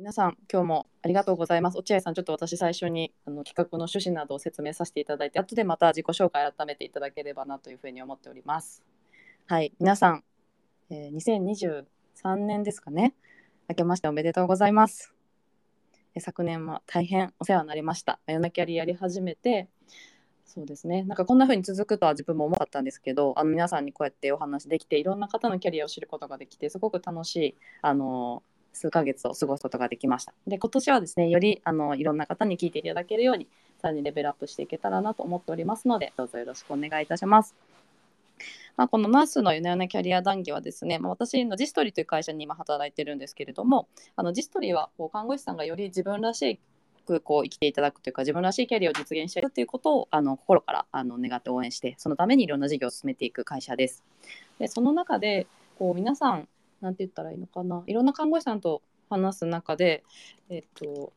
皆さん、今日もありがとうございます。落合さん、ちょっと私最初にあの企画の趣旨などを説明させていただいて、後でまた自己紹介改めていただければなというふうに思っております。はい、皆さん、えー、2023年ですかね。明けましておめでとうございます。昨年も大変お世話になりました。夜泣きやりやり始めて、そうですね。なんかこんな風に続くとは自分も思ったんですけど、あの皆さんにこうやってお話できて、いろんな方のキャリアを知ることができて、すごく楽しいあの数ヶ月を過ごすことができました。で、今年はですね、よりあのいろんな方に聞いていただけるように、さらにレベルアップしていけたらなと思っておりますので、どうぞよろしくお願いいたします。まあ、このナースの夜な夜なキャリア談義はですね、まあ、私のジストリーという会社に今働いてるんですけれども、あのジストリーはこう看護師さんがより自分らしいくこう生きていただくというか自分らしいキャリアを実現していくということをあの心からあの願って応援してそのためにいろんな事業を進めていく会社です。でその中でこう皆さんなんて言ったらいいのかな。いろんな看護師さんと話す中で、えっと、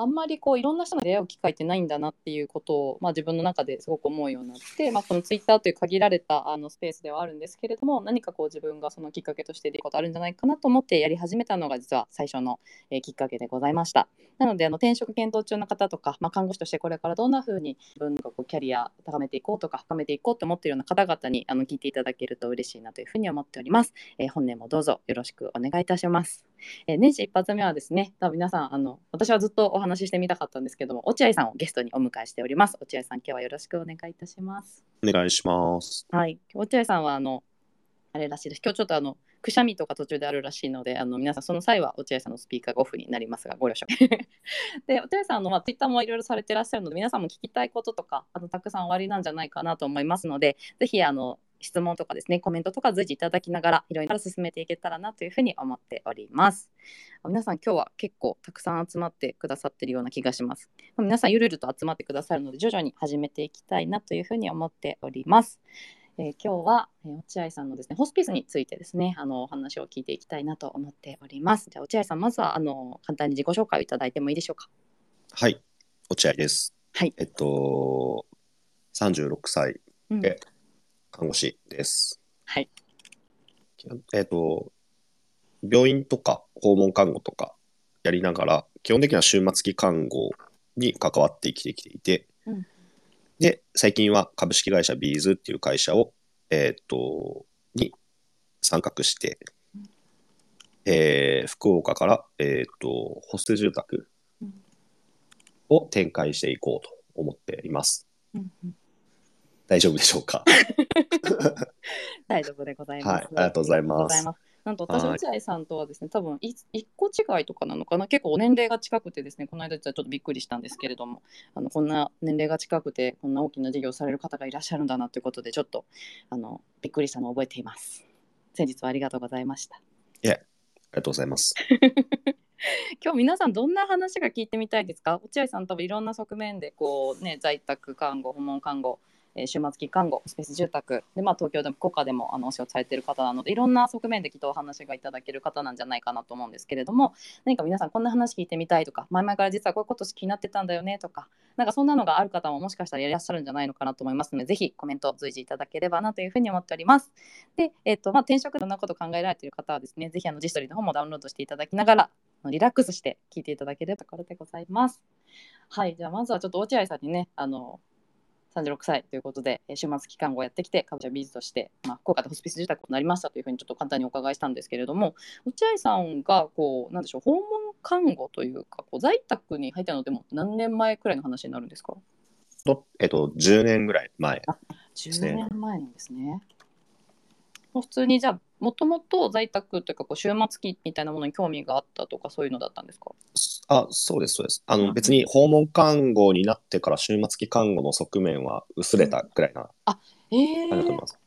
あんまりこういろんな人の出会う機会ってないんだなっていうことを、まあ、自分の中ですごく思うようになって、まあ、このツイッターという限られたあのスペースではあるんですけれども何かこう自分がそのきっかけとして出ることあるんじゃないかなと思ってやり始めたのが実は最初の、えー、きっかけでございました。なのであの転職検討中の方とか、まあ、看護師としてこれからどんなふうに自分がこうキャリア高めていこうとか深めていこうと思っているような方々にあの聞いていただけると嬉しいなというふうに思っております。えー、本年もどうぞよろしくお願いいたします。えー、年始一発目はですね、多分皆さんあの私はずっとお話ししてみたかったんですですけども、落合さんをゲストにお迎えしております。落合さん、今日はよろしくお願いいたします。お願いします。はい、落合さんはあのあれらしいです。今日ちょっとあのくしゃみとか途中であるらしいので、あの皆さんその際は落合さんのスピーカーがオフになりますが、ご了承。で、落合さんのまあツイッターもいろいろされてらっしゃるので、皆さんも聞きたいこととか、あのたくさんおありなんじゃないかなと思いますので、ぜひあの質問とかですね、コメントとか随時いただきながら、いろいろ進めていけたらなというふうに思っております。皆さん、今日は結構たくさん集まってくださってるような気がします。皆さん、ゆるゆると集まってくださるので、徐々に始めていきたいなというふうに思っております。えー、今日は、えー、落合さんのですね、ホスピスについてですね、あのお話を聞いていきたいなと思っております。じゃあ、落合さん、まずはあの簡単に自己紹介をいただいてもいいでしょうか？はい、落合です。はい。えっと、36歳で看護師です。はい。えっ、ー、と、病院とか訪問看護とかやりながら、基本的には終末期看護に関わって生きてきていて、うん、で、最近は株式会社ビーズっていう会社を、えっ、ー、と、に参画して、えー、福岡から、えっ、ー、と、ホステ住宅を展開していこうと思っています。うんうん大丈夫でしょうか？大丈夫でございます。はい、ありがとうございます。なんと私、落合さんとはですね、多分一個違いとかなのかな、結構年齢が近くてですね、この間ちょっとびっくりしたんですけれども、あのこんな年齢が近くて、こんな大きな事業をされる方がいらっしゃるんだなということで、ちょっとあのびっくりしたのを覚えています。先日はありがとうございました。いえ、ありがとうございます。今日皆さんどんな話が聞いてみたいですか？落合さん多分いろんな側面でこうね在宅看護訪問看護えー、終末期看護スペース住宅で、まあ、東京でも国家でもあのお仕事されている方なのでいろんな側面できっとお話がいただける方なんじゃないかなと思うんですけれども何か皆さんこんな話聞いてみたいとか前々から実はこういうこと気になってたんだよねとかなんかそんなのがある方ももしかしたらいらっしゃるんじゃないのかなと思いますのでぜひコメントを随時いただければなというふうに思っております。で、えーとまあ、転職でどんなこと考えられている方はですねぜひあのジストリーの方もダウンロードしていただきながらリラックスして聞いていただければところでございます。はい、じゃあまずはちょっと落合さんにねあの36歳ということで、終末期間をやってきて、株式ビーズとして、まあ、福岡でホスピス住宅になりましたというふうにちょっと簡単にお伺いしたんですけれども、落合さんがこう、なんでしょう、訪問看護というか、こう在宅に入ったのでも何年前くらいの話になるんですか？とえっと、10年ぐらい前、ね、10年前なんですね。普通にじゃあもともと在宅というかこう終末期みたいなものに興味があったとかそういうのだったんですか？あそうですそうです。あの、別に訪問看護になってから終末期看護の側面は薄れたくらいなあええー、だと思います。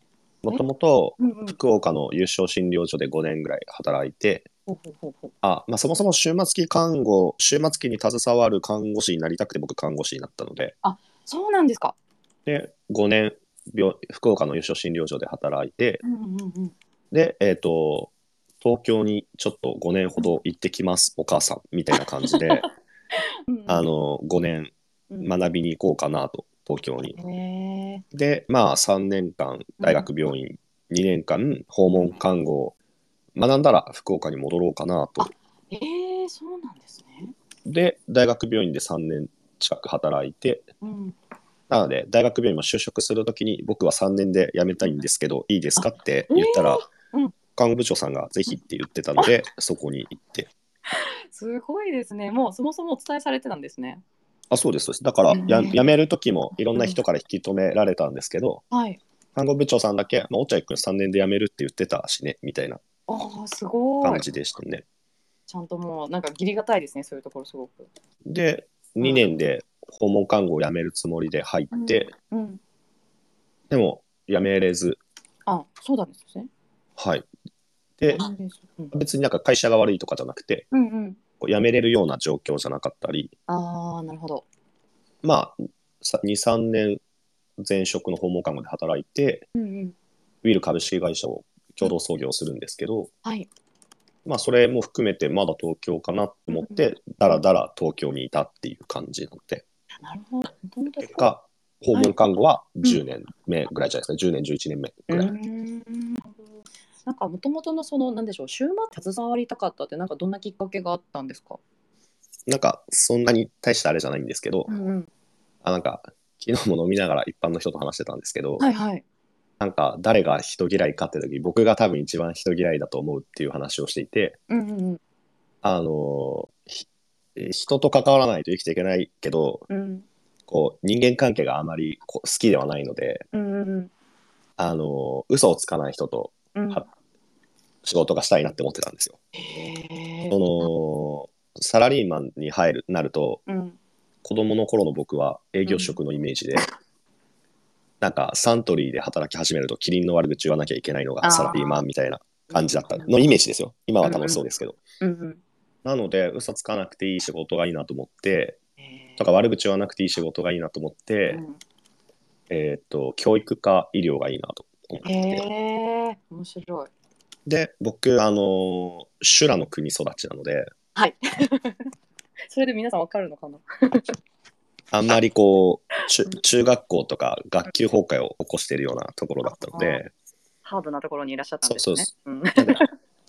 もともと福岡の有償診療所で5年ぐらい働いて、あまあ、そもそも終末期看護終末期に携わる看護師になりたくて僕看護師になったので。あそうなんですか。で5年病福岡の有償診療所で働いて、で、えっ、ー、と、東京にちょっと5年ほど行ってきます、お母さん、みたいな感じで、あの、5年学びに行こうかなと、東京に。で、まあ、3年間、大学病院、2年間、訪問看護を学んだら福岡に戻ろうかなとえそうなんですね。で、大学病院で3年近く働いて、うん。なので、大学病院も就職するときに、僕は3年で辞めたいんですけど、いいですかって言ったら、えーうん看護部長さんがぜひって言ってたので、そこに行って。すごいですね。もうそもそもお伝えされてたんですね。あ、そうです、そうです。だから、やうん辞めるときもいろんな人から引き止められたんですけど、はい。看護部長さんだけ、まあ、落合君3年で辞めるって言ってたしね、みたいなああすごい。感じでしたね。ちゃんともうなんか義理がたいですね。そういうところすごく。で、2年で訪問看護を辞めるつもりで入って、うん。でも辞めれず、あそうなんですね。はい。で、うん別になんか会社が悪いとかじゃなくて、うんうん。こう辞めれるような状況じゃなかったり、ああなるほど。まあ、さ2、3年前職の訪問看護で働いて、うんうん。ウィル株式会社を共同創業するんですけど、はい。まあ、それも含めてまだ東京かなと思って、だらだら東京にいたっていう感じなので、なるほど。結果、訪問看護は10年目ぐらいじゃないですか、10年、11年目ぐらい。うんなんかもともとのそのなんでしょう週末携わりたかったってなんかどんなきっかけがあったんですか？なんか、そんなに大したあれじゃないんですけど、んうん。あなんか、昨日も飲みながら一般の人と話してたんですけど、はいはい。なんか、誰が人嫌いかって時、僕が多分一番人嫌いだと思うっていう話をしていて、うんうんうん。あのひ人と関わらないと生きていけないけど、うんこう、人間関係があまり好きではないので、うんうんあの嘘をつかない人と仕事がしたいなって思ってたんですよ。その、サラリーマンに入る、なると、うん。子供の頃の僕は営業職のイメージで、なんかサントリーで働き始めるとキリンの悪口言わなきゃいけないのがサラリーマンみたいな感じだったのイメージですよ。今は楽しそうですけど。うんうん。なので、嘘つかなくていい仕事がいいなと思って、とか悪口言わなくていい仕事がいいなと思って、うんえーっと、教育か医療がいいなとてて。へえ。面白い。で、僕、あの、修羅の国育ちなので、はい。それで皆さんわかるのかな？あんまりこう、中中学校とか学級崩壊を起こしているようなところだったので、ハードなところにいらっしゃったんですね。そうそううんなんで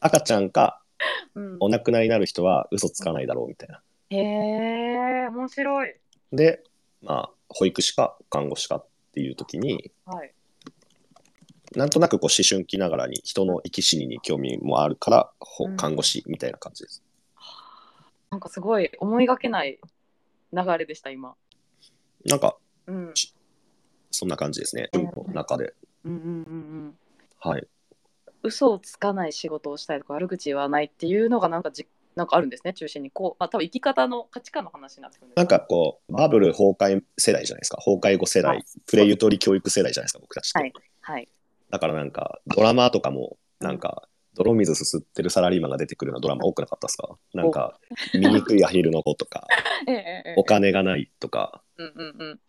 赤ちゃんか うんお亡くなりになる人は嘘つかないだろうみたいな。へえ。面白い。で、まあ、保育士か看護師かっていう時に、はい。なんとなくこう思春期ながらに人の生き死にに興味もあるから、ほうん看護師みたいな感じです。なんかすごい思いがけない流れでした今。なんか、うん。そんな感じですね。うんの中で。うんうんうんうん。はい。嘘をつかない仕事をしたいとか悪口言わないっていうのがなんかじなんかあるんですね中心にこう、まあ、多分生き方の価値観の話になってくるんですなんかこう、バブル崩壊世代じゃないですか。崩壊後世代、はいプレゆとり教育世代じゃないですか、僕たちって。はいはいだからなんか、ドラマとかも、なんか、泥水すすってるサラリーマンが出てくるようなドラマ多くなかったですか？なんか、醜いアヒルの子とか、お金がないとか、うんうんうん。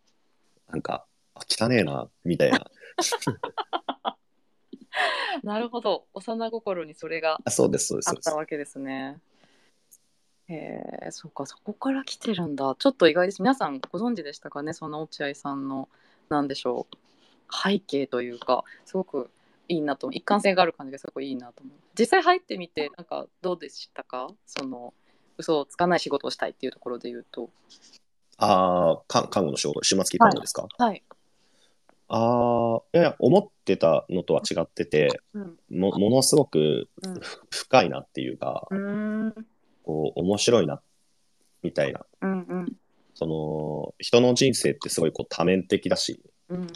なんか、あ汚ねえな、みたいな。なるほど。幼心にそれがあそうです、そうです、あそうです。ったわけですね。へえそうかそこから来てるんだ。ちょっと意外です。皆さんご存知でしたかね？その落合さんのなんでしょう？背景というかすごくいいなと一貫性がある感じがすごくいいなと思う。実際入ってみてなんかどうでしたか？その嘘をつかない仕事をしたいっていうところで言うと。ああ、看看護の仕事、終末期看護ですか、はい、ああ、いやいや、思ってたのとは違ってて、うん。もものすごくうん。ふ深いなっていうか、うーん。こう、面白いな、みたいな。うんうん。その、人の人生ってすごいこう多面的だし、うん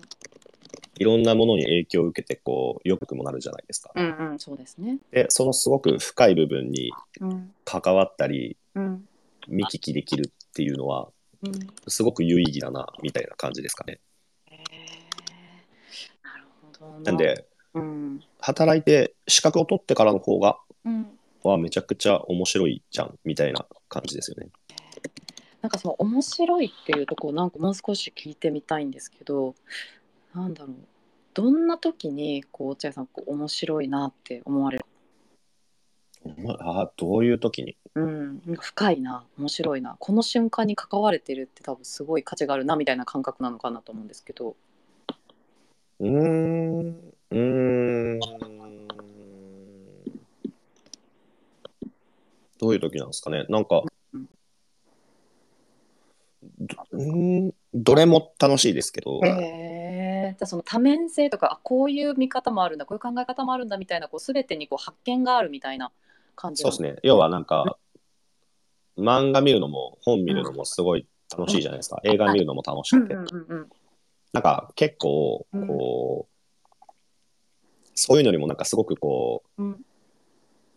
いろんなものに影響を受けて、こう、良くもなるじゃないですか。うんうんそうですね。で、そのすごく深い部分にうん。関わったり、うん。見聞きできるっていうのは、うん。すごく有意義だな、みたいな感じですかね。へえなるほどな。んで、うん。働いて資格を取ってからの方が、うん。はめちゃくちゃ面白いじゃん、みたいな感じですよね。なんかその面白いっていうところなんかもう少し聞いてみたいんですけどなんだろう。どんな時にこう落合さんこう面白いなって思われる？まあ、どういう時に？うん。深いな面白いな。この瞬間に関われてるって多分すごい価値があるなみたいな感覚なのかなと思うんですけど。うーん、うーん。どういう時なんですかね？なんか、どどれも楽しいですけど、へえじゃあその多面性とかあこういう見方もあるんだこういう考え方もあるんだみたいなこう全てにこう発見があるみたいな感じそうですね。要はなんか、漫画見るのも本見るのもすごい楽しいじゃないですか。映画見るのも楽しくて。うんうんうんうんなんか結構、こう、そういうのにもなんかすごくこう、うん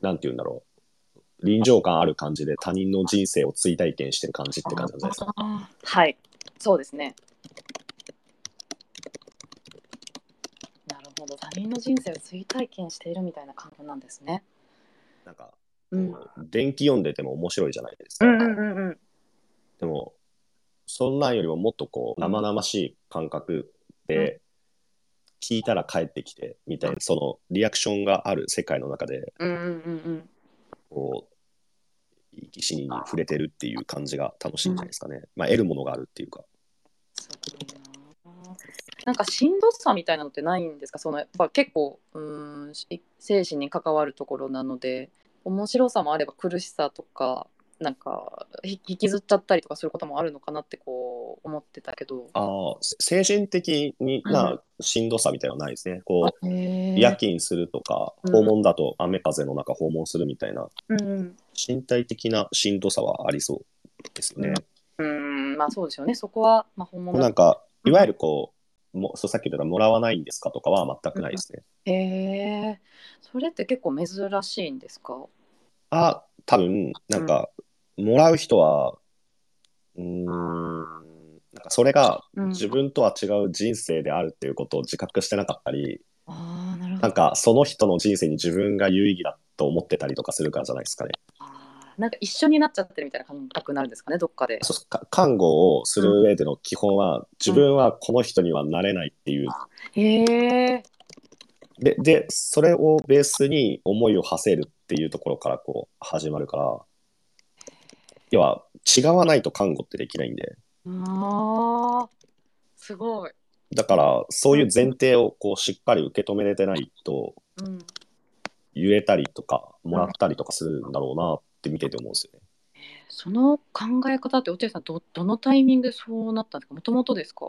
なんて言うんだろう。臨場感ある感じで他人の人生を追体験してる感じって感じなんじゃないですか。はいそうですねなるほど他人の人生を追体験しているみたいな感覚なんですね。なんか、うん。電気読んでても面白いじゃないですか。うんうんうんうん。でも、そんなんよりももっとこう、生々しい感覚で、聞いたら帰ってきて、みたいな、そのリアクションがある世界の中で、うんうんうんうん。こう、生き死にに触れてるっていう感じが楽しいんじゃないですかね。まあ、得るものがあるっていうか。ななんかしんどさみたいなのってないんですか？そのやっぱ結構うーんし精神に関わるところなので面白さもあれば苦しさとかなんかひ引きずっちゃったりとかすることもあるのかなってこう思ってたけど。ああ、精神的になしんどさみたいなのはないですね。こう、へー。夜勤するとか、うん。訪問だと雨風の中訪問するみたいな、うん身体的なしんどさはありそうですよね。うん、うん。まあそうですよね。そこは、まあ、本物なんか、いわゆるこう、もそうさっき言ったもらわないんですかとかは全くないですね。へえそれって結構珍しいんですか？あ、多分、なんか、もらう人は、うーん、なんかそれがうん。自分とは違う人生であるっていうことを自覚してなかったり、ああなるほど。なんかその人の人生に自分が有意義だと思ってたりとかするからじゃないですかね。なんか一緒になっちゃってるみたいな感覚になるんですかねどっかで。そうか看護をする上での基本は、自分はこの人にはなれないっていう。へえ。で、で、それをベースに思いを馳せるっていうところからこう始まるから、要は違わないと看護ってできないんで、あーすごい、だからそういう前提をこうしっかり受け止めれてないと、うん、言えたりとか、もらったりとかするんだろうなって見てて思うんですよね。その考え方って落合さんどどのタイミングでそうなったんですか？もともとですか？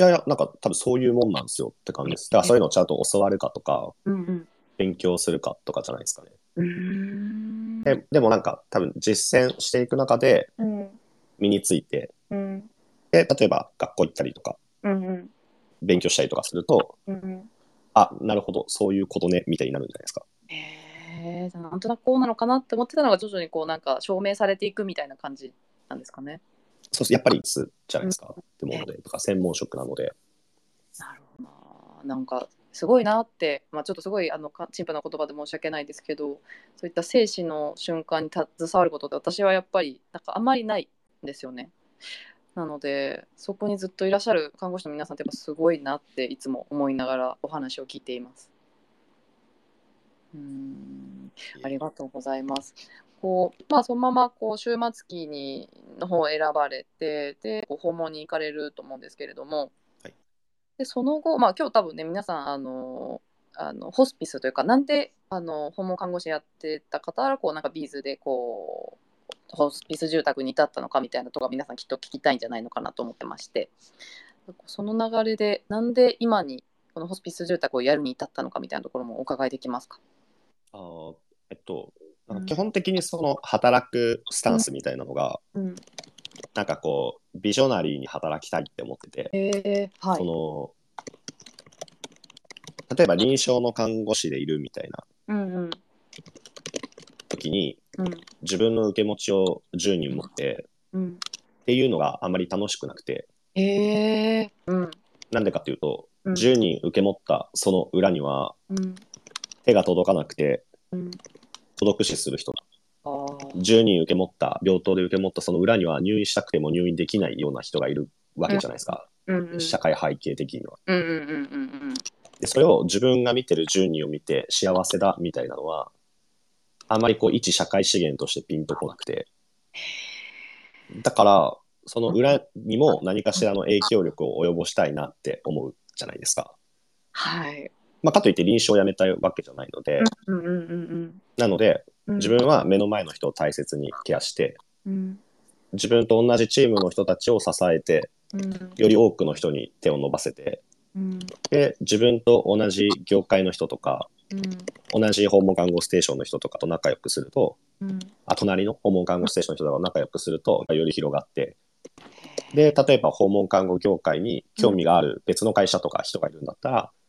いやいや、なんか多分そういうもんなんですよって感じです。だからそういうのをちゃんと教わるかとか、うんうん。勉強するかとかじゃないですかね。うーん。ででもなんか多分実践していく中でうん。身について、うん。で、例えば学校行ったりとか、うんうん。勉強したりとかすると、うんあ、なるほど、そういうことね、みたいになるんじゃないですか。へえじゃあなんとなくこうなのかなって思ってたのが徐々にこうなんか証明されていくみたいな感じなんですかねそうやっぱりつじゃないですか。ってもので、とか専門職なので。なるほどななんかすごいなって、まあ、ちょっとすごいあのか陳腐な言葉で申し訳ないですけどそういった生死の瞬間に携わることって私はやっぱりなんかあんまりないんですよね。なのでそこにずっといらっしゃる看護師の皆さんってやっぱすごいなっていつも思いながらお話を聞いています。うーんありがとうございます。こうまあ、そのままこう終末期にの方を選ばれてでこう訪問に行かれると思うんですけれども、はいでその後、まあ、今日多分ね皆さんあのあのホスピスというかなんであの訪問看護師やってた方はこうなんかビーズでこうホスピス住宅に至ったのかみたいなところ皆さんきっと聞きたいんじゃないのかなと思ってましてその流れでなんで今にこのホスピス住宅をやるに至ったのかみたいなところもお伺いできますか？あーえっと、なんうん。か基本的にその働くスタンスみたいなのが、うん、なんかこう、ビジョナリーに働きたいって思ってて、えー、はい。その、例えば臨床の看護師でいるみたいなうんうん。時に、うん。自分の受け持ちを10人持ってうん。っていうのがあまり楽しくなくて、へえうん。なんでかっていうと、うん。10人受け持ったその裏にはうん手が届かなくてうん。届くしする人が。あー。10人受け持った病棟で受け持ったその裏には入院したくても入院できないような人がいるわけじゃないですか、うんうん社会背景的には。うんうんうんうんうん。でそれを自分が見てる10人を見て幸せだみたいなのはあまりこう一社会資源としてピンとこなくて。だからその裏にも何かしらの影響力を及ぼしたいなって思うじゃないですか。はいまあ、かといって臨床をやめたいわけじゃないので、うんうんうんうんなのでうん。自分は目の前の人を大切にケアして、うん。自分と同じチームの人たちを支えて、うん。より多くの人に手を伸ばせて、うん。で、自分と同じ業界の人とか、うん。同じ訪問看護ステーションの人とかと仲良くすると、うん。あ隣の訪問看護ステーションの人とかと仲良くすると、より広がって、で、例えば訪問看護業界に興味がある別の会社とか人がいるんだったら、うん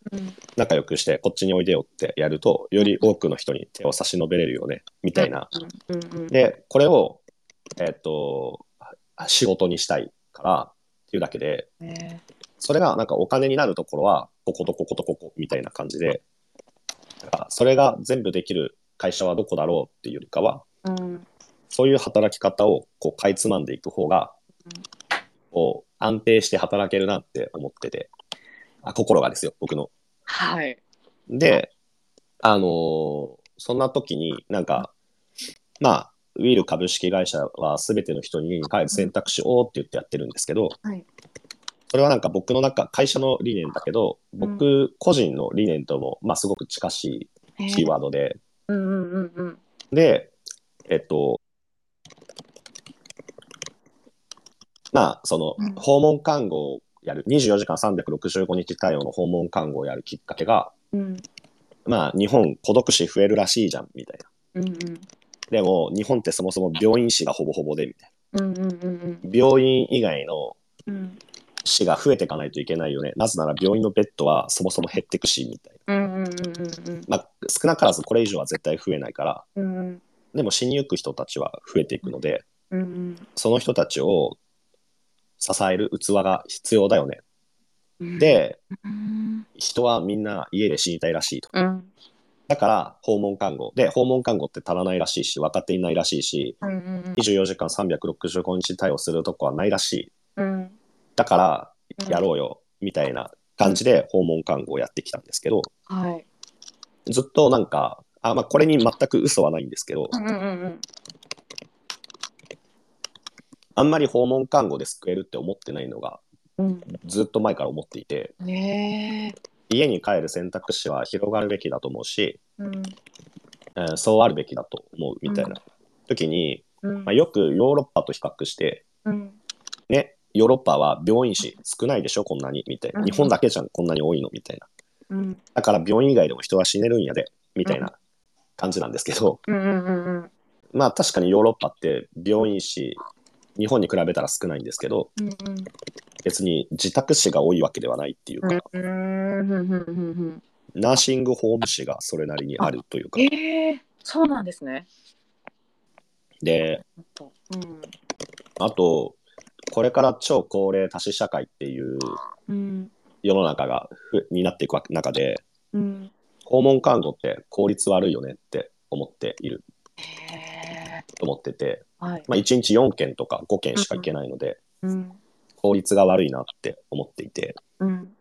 仲良くしてこっちにおいでよってやると、より多くの人に手を差し伸べれるよね、みたいな。で、これを、えっ、と、仕事にしたいからっていうだけで、えそれがなんかお金になるところは、こことこことここみたいな感じで、だからそれが全部できる会社はどこだろうっていうよりかは、ーうん。そういう働き方をこうかいつまんでいく方がうん、こう安定して働けるなって思ってて、あ心がですよ、僕の。はい。で、あのーそんな時になんか、まあ、ウィール株式会社は全ての人に帰る選択肢をって言ってやってるんですけど、はい。それはなんか僕の中、会社の理念だけど、僕個人の理念とも、まあすごく近しいキーワードで、うんうんうんうん。で、えっと、まあ、そのうん、訪問看護をやる、24時間365日対応の訪問看護をやるきっかけが、うんまあ、日本孤独死増えるらしいじゃん、みたいな。うんうんでも、日本ってそもそも病院死がほぼほぼで、みたいうんうんうんな。病院以外のうん死が増えていかないといけないよね。なぜなら病院のベッドはそもそも減ってくし、みたいな。うんうんうんうんまあ、少なからずこれ以上は絶対増えないから、うんうんでも死にゆく人たちは増えていくので、うんうんその人たちを支える器が必要だよね。うんで、うん人はみんな家で死にたいらしいと。うんだから訪問看護。で、訪問看護って足らないらしいし、分かっていないらしいし、うんうん24時間365日対応するとこはないらしい。うんだから、やろうよ、みたいな感じで訪問看護をやってきたんですけど、はいずっとなんか、あまあ、これに全く嘘はないんですけど、うんうんうんあんまり訪問看護で救えるって思ってないのが、うん。ずっと前から思っていて、ねえ。家に帰る選択肢は広がるべきだと思うし、うん。えーそうあるべきだと思うみたいな時に、うん。まあ、よくヨーロッパと比較して、うん。ね、ヨーロッパは病院死少ないでしょ、こんなに、みたいな。うん。日本だけじゃん、こんなに多いの、みたいな。うん。だから病院以外でも人は死ねるんやで、みたいな感じなんですけど、まあ確かにヨーロッパって病院死、日本に比べたら少ないんですけど、うん別に自宅死が多いわけではないっていうか、うんナーシングホーム死がそれなりにあるというか、ええそうなんですね。で、うん。あと、これから超高齢多子社会っていううん世の中がふになっていく中で、うん。訪問看護って効率悪いよねって思っている。と思ってて、はい。まあ、1日4件とか5件しか行けないので、うん。効率が悪いなって思っていて、うん。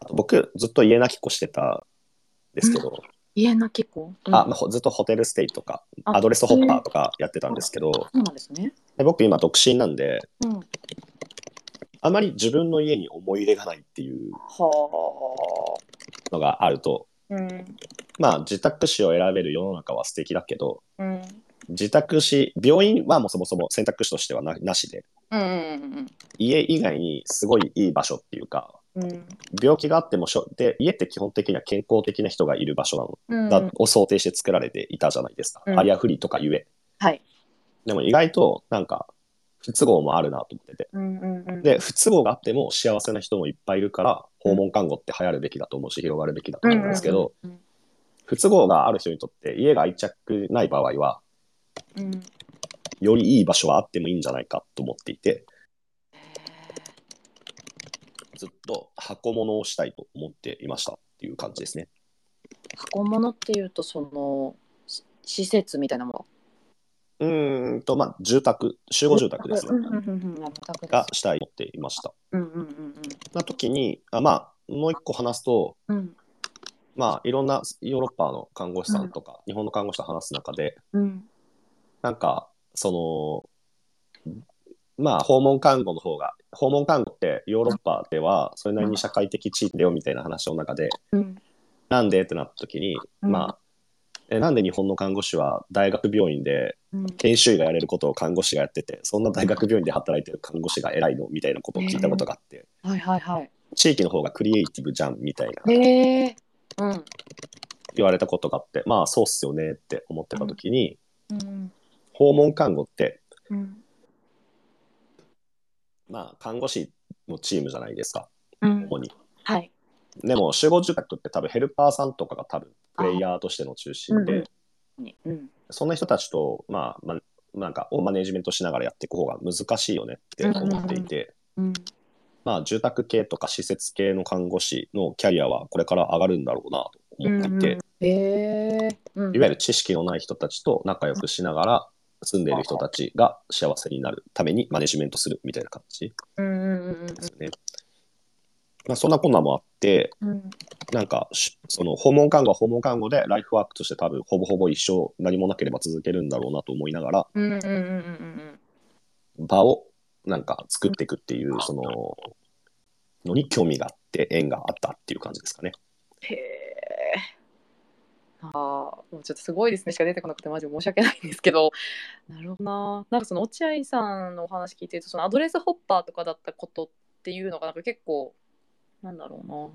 あと僕ずっと家泣きっこしてたんですけど、家なき子うん。あまあほずっとホテルステイとか、あアドレスホッパーとかやってたんですけど、そうなんですね。で僕今独身なんで、うん。あまり自分の家に思い入れがないっていうはのがあると、まあ自宅死を選べる世の中は素敵だけど、うん自宅死、病院はもうそもそも選択肢としてはななしで、うんうん家以外にすごいいい場所っていうか、うん病気があってもしょ、で、家って基本的には健康的な人がいる場所なの、うんだを想定して作られていたじゃないですか。うんアリアフリーとかゆえ。はい。でも意外となんか不都合もあるなと思ってて。うんうんうんで、不都合があっても幸せな人もいっぱいいるから、訪問看護って流行るべきだと思うし、広がるべきだと思うんですけど、うんうん不都合がある人にとって家が愛着ない場合は、うんよりいい場所はあってもいいんじゃないかと思っていて、ずっと箱物をしたいと思っていましたっていう感じですね。箱物っていうとそのし施設みたいなもうーんと、まあ、住宅、集合の。住宅ですね。がしたいと思っていました。うんうんうんな時に、あまあ、もう一個話すと、うんうんまあ、いろんなヨーロッパの看護師さんとか、日本の看護師と話す中で、うんなんか、その、まあ、訪問看護の方が、訪問看護ってヨーロッパではそれなりに社会的地位だよみたいな話の中で、うんなんでってなった時に、うんまあ、えなんで日本の看護師は大学病院でうん研修医がやれることを看護師がやっててそんな大学病院で働いてる看護師が偉いのみたいなことを聞いたことがあって、はいはいはい。地域の方がクリエイティブじゃんみたいなへえ。うん。言われたことがあってまあそうっすよねって思ってた時に、うん。訪問看護ってうん。まあ看護師のチームじゃないですかうん。主に。はい。でも集合住宅って多分ヘルパーさんとかが多分プレイヤーとしての中心で、うんうん。そんな人たちと、まあ、まあ、なんか、をマネジメントしながらやっていく方が難しいよねって思っていて、うん。まあ、住宅系とか施設系の看護師のキャリアはこれから上がるんだろうなと思っていて、へえ。うんいわゆる知識のない人たちと仲良くしながら住んでいる人たちが幸せになるためにマネジメントするみたいな感じですよね。まあ、そんなこんなもあって、うん。なんかし、その訪問看護は訪問看護でライフワークとして多分ほぼほぼ一生何もなければ続けるんだろうなと思いながら、場をなんか作っていくっていう、その、のに興味があって、縁があったっていう感じですかね。へえ。ああ、もうちょっとすごいですねしか出てこなくてマジ申し訳ないんですけど、なるほどな。なんかその落合さんのお話聞いてると、そのアドレスホッパーとかだったことっていうのがなんか結構なんだろうな。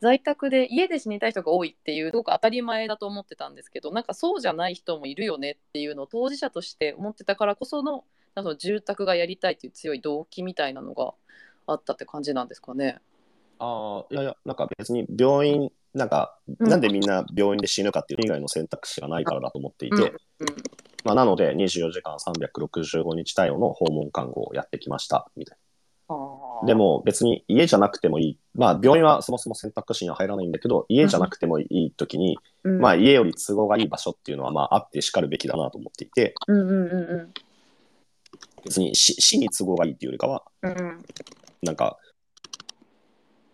在宅で家で死にたい人が多いっていうすごく当たり前だと思ってたんですけどなんかそうじゃない人もいるよねっていうのを当事者として思ってたからこそのなんか住宅がやりたいっていう強い動機みたいなのがあったって感じなんですかね。ああ、いやいや、なんか別に病院、なんか、うん。なんでみんな病院で死ぬかっていう以外の選択肢がないからだと思っていて、まあ、なので24時間365日対応の訪問看護をやってきました、みたいあな。ー。でも別に家じゃなくてもいい。まあ病院はそもそも選択肢には入らないんだけど、家じゃなくてもいい時に、うん。まあ家より都合がいい場所っていうのはまああってしかるべきだなと思っていて、うんうんうん別に死死に都合がいいっていうよりかは、うんうん。なんか、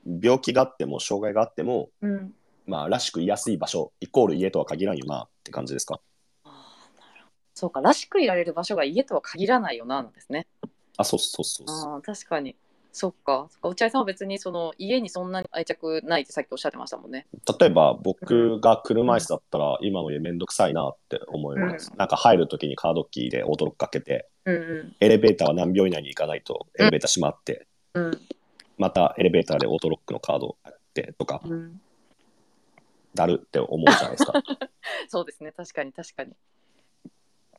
病気があっても、障害があっても、うんまあ、らしく居やすい場所、イコール家とは限らんよなって感じですか？あーなるほどそうか、らしくいられる場所が家とは限らないよな、なんですね。あ、そうそうそうそう。ああ、確かに。そっか。そっか落合さんは別にその家にそんなに愛着ないってさっきおっしゃってましたもんね。例えば、僕が車椅子だったら、今の家めんどくさいなって思います。なんか入るときにカードキーでオートロックかけて、うんうんエレベーターは何秒以内に行かないとエレベーター閉まって、うんまたエレベーターでオートロックのカードをやってとか、うん。だるって思うじゃないですか。そうですね。確かに確かに。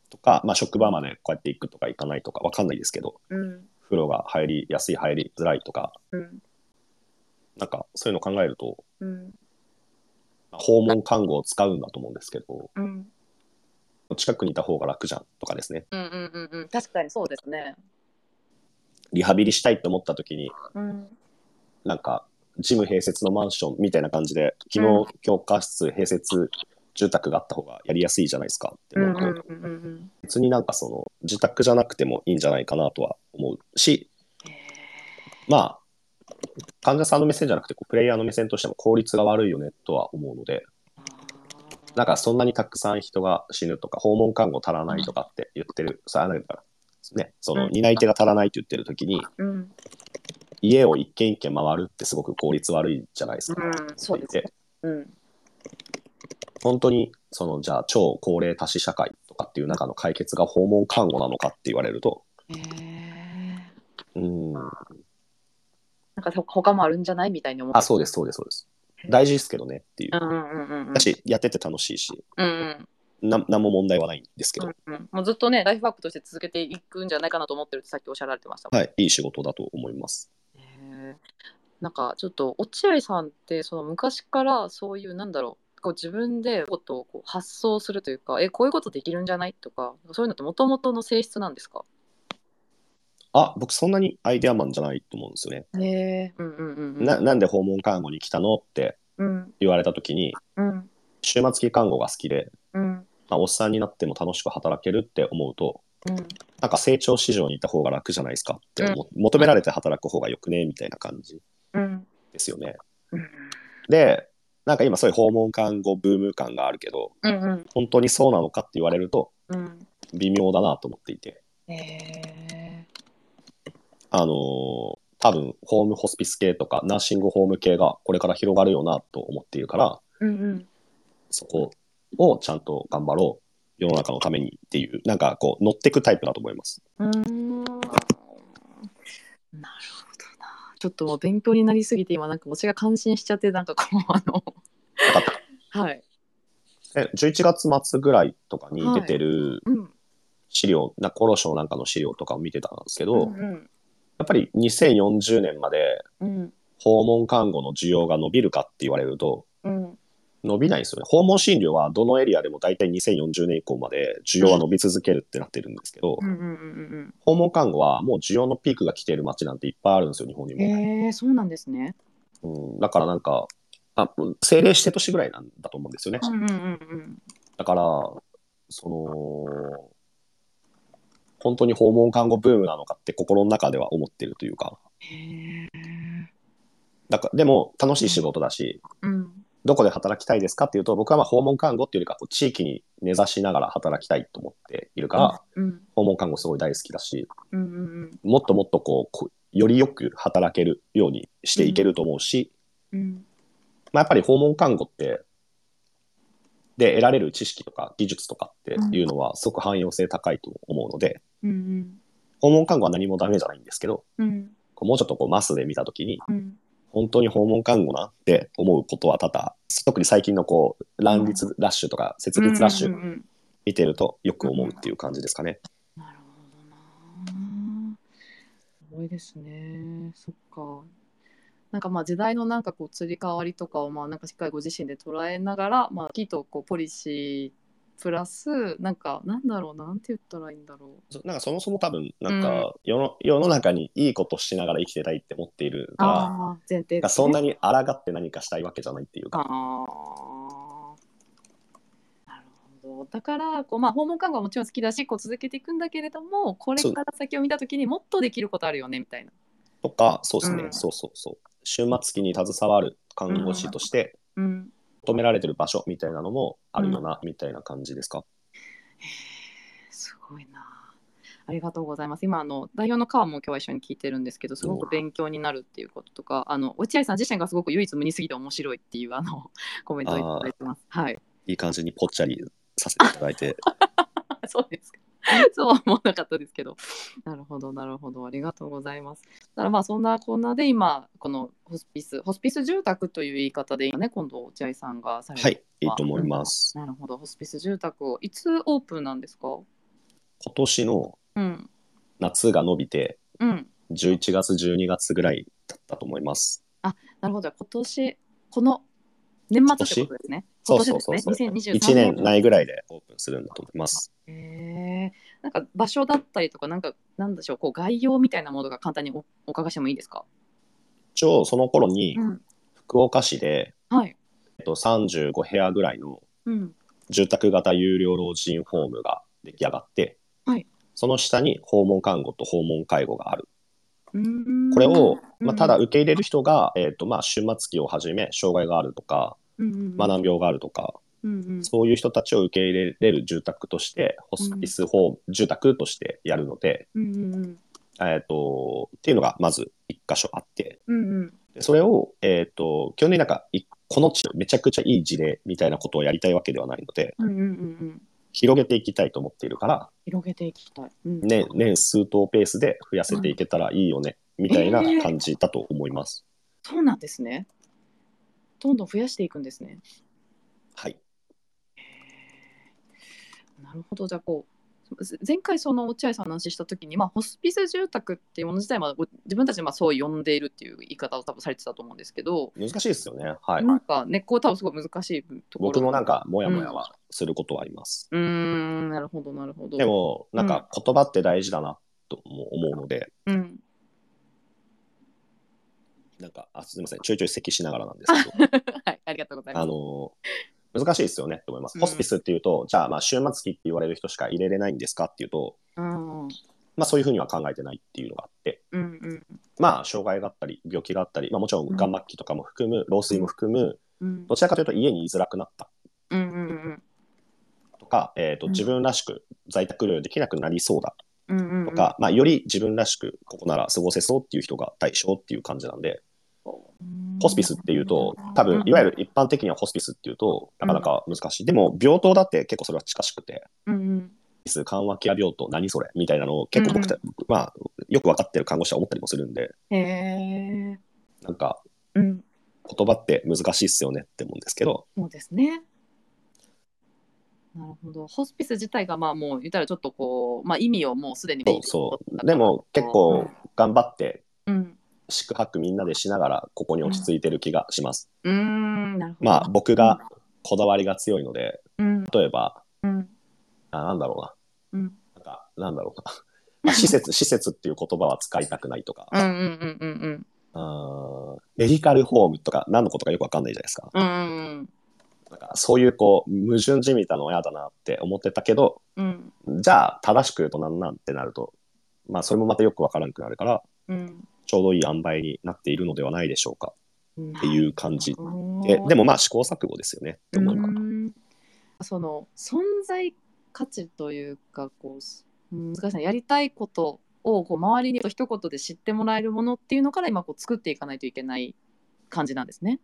とか、まあ、職場までこうやって行くとか行かないとかわかんないですけど、うん風呂が入りやすい、入りづらいとか、うんなんかそういうのを考えると、うん訪問看護を使うんだと思うんですけど、うん近くにいた方が楽じゃんとかですね。うんうんうんうん。確かにそうですね。リハビリしたいと思った時に、うん。なんか、ジム併設のマンションみたいな感じで、機能強化室併設住宅があった方がやりやすいじゃないですか。ってうん思うと、うんうんうん。別になんかその、自宅じゃなくてもいいんじゃないかなとは思うし、へまあ、患者さんの目線じゃなくて、こうプレイヤーの目線としても効率が悪いよねとは思うので、ー。なんかそんなにたくさん人が死ぬとか、訪問看護足らないとかって言ってる、さあ、なんか、ね、そのうん。担い手が足らないって言ってる時に、うん。家を一軒一軒回るってすごく効率悪いじゃないですか。うん。そうですうん。本当に、その、じゃあ、超高齢多子社会とかっていう中の解決が訪問看護なのかって言われると、へえ。うーん、なんか他もあるんじゃないみたいに思ってあ、そうです、そうです、そうです。大事ですけどねっていう。う。んうんうんうん。だし、やってて楽しいし、うんうんな何も問題はないんですけど、うんうん、もうずっとねライフワークとして続けていくんじゃないかなと思ってるってさっきおっしゃられてましたはい、いい仕事だと思います。なんかちょっと落合さんってその昔からそういうなんだろうこう自分でことをこう発想するというかえこういうことできるんじゃないとかそういうのってもともとの性質なんですか？あ、僕そんなにアイデアマンじゃないと思うんですよね。へえうんうんうんうん。ななんで訪問看護に来たのってうん。言われた時に、うん。終末期看護が好きで、うんまあ、おっさんになっても楽しく働けるって思うと、うん。なんか成長市場にいた方が楽じゃないですか？って思う、求められて働く方がよくね？みたいな感じうん。ですよね。うん。で、なんか今そういう訪問看護ブーム感があるけど、うんうん。本当にそうなのかって言われるとうん。微妙だなと思っていて、あのー多分ホームホスピス系とかナーシングホーム系がこれから広がるよなと思っているから、うんうん。そこをちゃんと頑張ろう。世の中のためにっていう、なんかこう乗ってくタイプだと思います。うーんなるほどな。ちょっともう勉強になりすぎて今なんか私が感心しちゃってなんかこうあのはい。で11月末ぐらいとかに出てるうん。資料、な厚労省なんかの資料とかを見てたんですけど、うんやっぱり2040年までうん訪問看護の需要が伸びるかって言われると、うん伸びないんですよね。訪問診療はどのエリアでも大体2040年以降まで需要は伸び続けるってなってるんですけど、うんうんうん訪問看護はもう需要のピークが来ている街なんていっぱいあるんですよ、日本にうん。も。へえそうなんですね。うん、だからなんか、あ政令指定都市ぐらいなんだと思うんですよね。うんうんうんうん。だから、その、本当に訪問看護ブームなのかって心の中では思ってるというか、へえ。だからでも楽しい仕事だし、うんどこで働きたいですかっていうと、僕はまあ訪問看護っていうよりかこう地域に根ざしながら働きたいと思っているから、うん。訪問看護すごい大好きだし、うんうんもっともっとこうよりよく働けるようにしていけると思うし、うん。まあ、やっぱり訪問看護って、で得られる知識とか技術とかっていうのはすごく汎用性高いと思うので、うんうん。訪問看護は何もダメじゃないんですけど、うん。もうちょっとこうマスで見たときに、うん本当に訪問看護なって思うことは多々、特に最近のこう、乱立ラッシュとか、設立ラッシュ見てるとよく思うっていう感じですかね。なるほどな。すごいですね。そっか。なんかまあ時代のなんかこう移り変わりとかをまあなんかしっかりご自身で捉えながら、まあきっとこうポリシープラスなんかなんだろうなんて言ったらいいんだろそなんかそもそも多分、なんか世の、世の中にいいことしながら生きてたいって思っているう。から、ああ前提ね。そんなに抗って何かしたいわけじゃないっていうか、ああ。なるほど。だからこうまあ訪問看護はもちろん好きだしこう続けていくんだけれどもこれから先を見たときにもっとできることあるよねみたいな。とか、そうですね、うんそうそうそう。終末期に携わる看護師としてうん。求められてる場所みたいなのもあるよな、みたいな感じですか？すごいな。ありがとうございます。今あの代表の川も今日は一緒に聞いてるんですけど、すごく勉強になるっていうこととか、あの落合さん自身がすごく唯一無二すぎて面白いっていうあの コメントをいただいてます。はい。いい感じにぽっちゃりさせていただいて、そうですか。そうは思わなかったですけど。なるほど、なるほど。ありがとうございます。だからまあそんなこんなで今このホスピス、ホスピス住宅という言い方で今ね今度落合さんがされてはい、いいと思います。なるほど、ホスピス住宅をいつオープンなんですか？今年のうん。夏が伸びて、うん。11月、12月ぐらいだったと思います。なるほど、今年、この年末ってことですね。そう今年ですね。そうそうそう。2023 1年内ぐらいでオープンするんだと思います。へえなんか場所だったりとか、なんか、なんでしょう、こう概要みたいなものが簡単におお伺いしてもいいですか？一応、その頃にうん。福岡市で、はい。えっと、35部屋ぐらいのうん。住宅型有料老人ホームが出来上がって、はいその下に訪問看護と訪問介護がある。これを、まあ、うんただ受け入れる人が、えっとまあ、終末期をはじめ障害があるとか、まあ、難病があるとか、そういう人たちを受け入れれる住宅として、ホスピスホーム、住宅としてやるので、えっ、と、っていうのがまず一箇所あって、それを、えっ、と、基本的になんか、いこの地めちゃくちゃいい事例みたいなことをやりたいわけではないので、広げていきたいと思っているから、広げていきたい。うん年、年数頭ペースで増やせていけたらいいよね、みたいな感じだと思います。そうなんですね。どんどん増やしていくんですね。はい。なるほどじゃあこう前回その落合さんの話した時に、まあ、ホスピス住宅っていうもの自体はご自分たちでまあそう呼んでいるっていう言い方を多分されてたと思うんですけど、難しいですよね。はい。なんか根っこ多分すごい難しいところ。僕もなんか、もやもやはすることはあります。うーんなるほどなるほど。でも、なんか言葉って大事だなとも思うので、うん。なんか、あすみません、ちょいちょい咳しながらなんですけど、はいありがとうございます。あの、難しいですよねと思います。うん。ホスピスっていうと、じゃあ、まあ、終末期って言われる人しか入れれないんですかっていうと、うん。うんまあ、そういうふうには考えてないっていうのがあって、うんまあ、障害があったり、病気があったり、まあ、もちろん、がん。末期とかも含む、老衰も含む、うん。どちらかというと家に居づらくなったうんうんうんとか、えっ、と、うん。自分らしく在宅療養できなくなりそうだうんうんうん。とか、まあ、より自分らしくここなら過ごせそうっていう人が対象っていう感じなんで、うーんホスピスっていうと、多分、いわゆる一般的にはホスピスっていうと、なかなか難しい。でも、病棟だって結構それは近しくて、うんうん緩和ケア病棟、何それみたいなのを結構僕た、まあ、よく分かってる看護師は思ったりもするんで、へえ。なんか、うん。言葉って難しいっすよねって思うんですけど、そうですね。なるほど。ホスピス自体がまあもう言ったらちょっとこう、まあ意味をもうすでにそうそう。でも結構頑張ってうん。宿泊みんなでしながらここに落ち着いてる気がします。うーん、なるほど。まあ僕がこだわりが強いので、うん、例えば、うん、あなんだろうな。うん、なんか、なんだろうな。まあ施設、施設っていう言葉は使いたくないとか、うん、うん、うん、うん、メディカルホームとか何のことかよくわかんないじゃないですか。うん、うん、なんかそういうこう、矛盾じみたのは嫌だなって思ってたけど、うん、じゃあ正しく言うとなんなんってなると、まあそれもまたよくわからなくなるから、うん。ちょうどいい塩梅になっているのではないでしょうかっっていう感じ。でででもまあ試行錯誤ですよねって思うから。その存在価値というかこううん難しいなやりたいことをこう周りに一言で知ってもらえるものっていうのから今こう作っていかないといけない感じなんですね。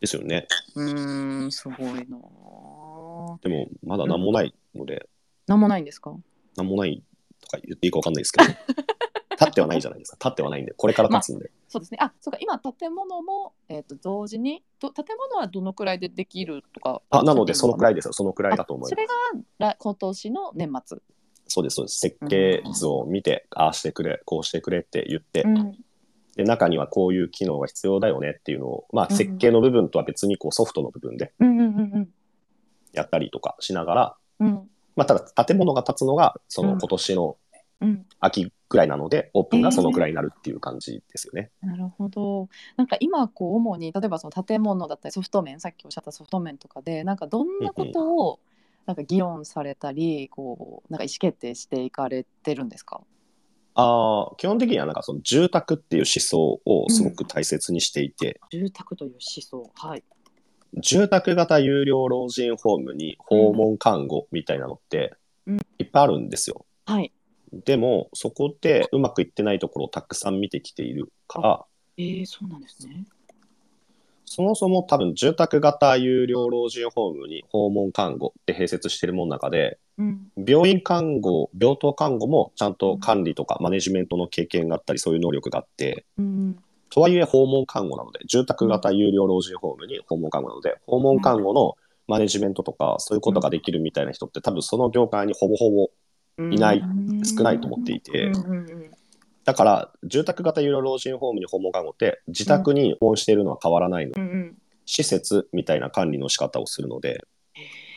ですよね。うーんすごいなあ。でもまだ何もないので、なんもないんですか？何もないとか言っていいかわかんないですけど、立ってはないじゃないですか。立ってはないんで、これから立つんで。そうですね。あそうか今建物も、えー、と同時にと建物はどのくらいでできるとかあ、なのでそのくらいいですよ。そのくらいだと思います。それがら今年の年末。そうです、そうです。設計図を見て、ああしてくれ、こうしてくれって言って、うんで、中にはこういう機能が必要だよねっていうのを、まうんあ設計の部分とは別にこうソフトの部分でうんうんうんやったりとかしながら、うんまあただ建物が建つのが、そのうん今年のうん秋ぐらいなので、オープンがそのくらいになるっていう感じですよね。なるほど。なんか今こう主に例えばその建物だったりソフト面さっきおっしゃったソフト面とかでなんかどんなことをなんか議論されたりこうなんか意思決定していかれてるんですか？ああ、基本的にはなんかその住宅っていう思想をすごく大切にしていて、住宅という思想はい。住宅型有料老人ホームに訪問看護みたいなのってうんいっぱいあるんですよ。はい。でも、そこでうまくいってないところをたくさん見てきているから、えー、そうなんですね。そもそも多分住宅型有料老人ホームに訪問看護って併設してるものの中で、うん病院看護、病棟看護もちゃんと管理とかマネジメントの経験があったり、そういう能力があって、うんとはいえ訪問看護なので、住宅型有料老人ホームに訪問看護なので、訪問看護のマネジメントとか、そういうことができるみたいな人って多分その業界にほぼほぼうんいないうん。少ないと思っていて。だから、住宅型有料老人ホームに訪問看護って、自宅に訪問しているのは変わらないの。うんうん。施設みたいな管理の仕方をするので、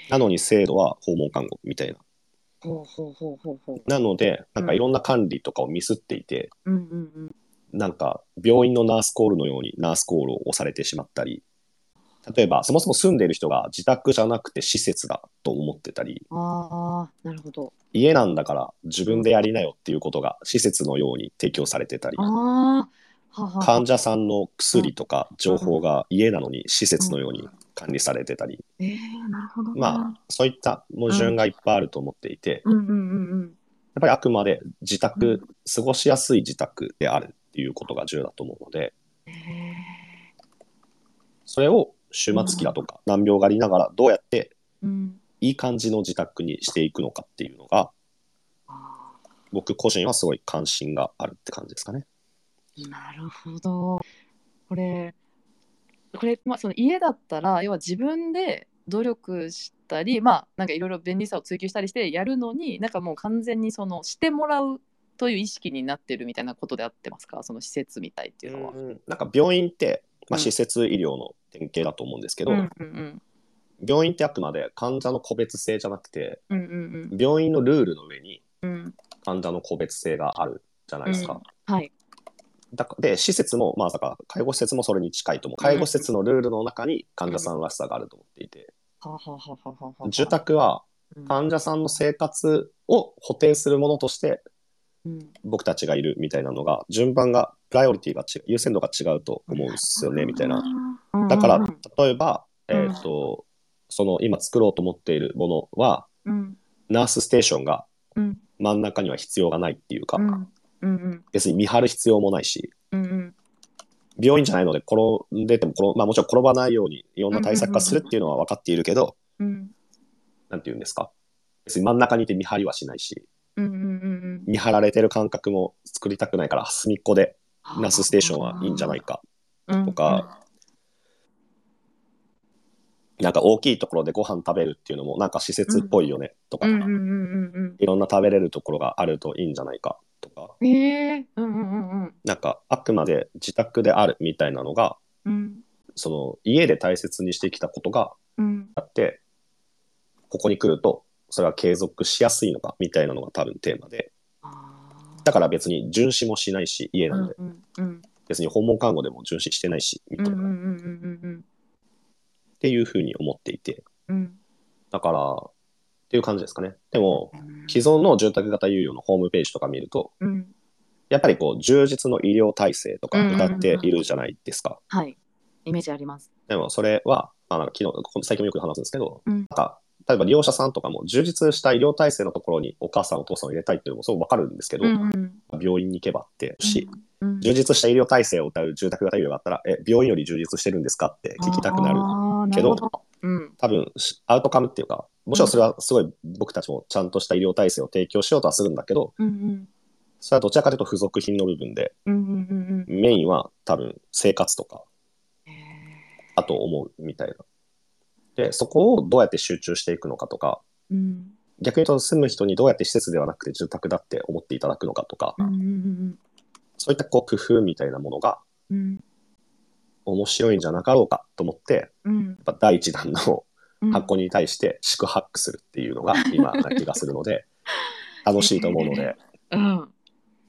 なのに制度は訪問看護みたいな。なので、なんかいろんな管理とかをミスっていて、うんうんうん。なんか病院のナースコールのようにナースコールを押されてしまったり、例えばそもそも住んでる人が自宅じゃなくて施設だと思ってたり、ああなるほど。家なんだから自分でやりなよっていうことが施設のように提供されてたりあ、あははは患者さんの薬とか情報が家なのに施設のように管理されてたり、えー、なるほどな。まあそういった矛盾がいっぱいあると思っていて、うんうんうんうん。やっぱりあくまで自宅、過ごしやすい自宅であるっていうことが重要だと思うので、えそれを終末期だとか難病がありながらどうやって。いい感じの自宅にしていくのかっていうのが、あ僕個人はすごい関心があるって感じですかね。ーなるほど。これ、これ、まあ、その家だったら、要は自分で努力したり、まあ、なんかいろいろ便利さを追求したりしてやるのに、なんかもう完全にそのしてもらうという意識になってるみたいなことであってますか、その施設みたいっていうのは。うんなんか病院って、まあ、うん施設医療の典型だと思うんですけど、うんうん病院ってあくまで患者の個別性じゃなくてうんうんうん。病院のルールの上にうん。患者の個別性があるじゃないですか。はい。だかで施設もまあだから介護施設もそれに近いと思う。介護施設のルールの中に患者さんらしさがあると思っていて。はははははは住宅はうん。患者さんの生活を補填するものとしてうん僕たちがいるみたいなのが順番がプライオリティが違う優先度が違うと思うんですよねみたいな。だからうん。例えば、うんえっ、とその今作ろうと思っているものはうん。ナースステーションがうん。真ん中には必要がないっていうか、別に見張る必要もないし病院じゃないので転んでても転、まあ、もちろん転ばないようにいろんな対策化するっていうのは分かっているけど、うん。なんて言うんですか。別に真ん中にいて見張りはしないし見張られてる感覚も作りたくないから隅っこでうんナースステーションはいいんじゃないか。ととか、なんか大きいところでご飯食べるっていうのもなんか施設っぽいよねとか、いろんな食べれるところがあるといいんじゃないかとか。うんええうんうんうんうん。なんかあくまで自宅であるみたいなのがうん。その家で大切にしてきたことがうん。あってここに来るとそれは継続しやすいのかみたいなのが多分テーマで。だから別に巡視もしないし家なんで、うんうん別に訪問看護でも巡視してないしみたいな、っうんうんうんうんうん。ていうふうに思っていて。うん。だからっていう感じですかね。でもうん。既存の住宅型有料のホームページとか見るとうん。やっぱりこう充実の医療体制とかうんうんうん歌っているじゃないですか、はい。イメージあります。でもそれは、まあ、なんか昨日最近もよく話すんですけど、うん。なんか例えば利用者さんとかも充実した医療体制のところにお母さんお父さんを入れたいっていうのもすごくわかるんですけど、うんうん。病院に行けばってし、うん。充実した医療体制を謳う住宅型有料があったらえ病院より充実してるんですか？って聞きたくなるけどなるほうん。多分しアウトカムっていうかもちろん。それはすごい僕たちもちゃんとした医療体制を提供しようとはするんだけどうんうん。それはどちらかというと付属品の部分でうんうんうんうん。メインは多分生活とかあと思うみたいな。でそこをどうやって集中していくのかとかうん。逆に言うと住む人にどうやって施設ではなくて住宅だって思っていただくのかとか、うんうんそういったこう工夫みたいなものがうん。面白いんじゃなかろうかと思ってうん。やっぱ第一弾のうん箱に対して四苦八苦するっていうのが今な気がするので楽しいと思うので。うん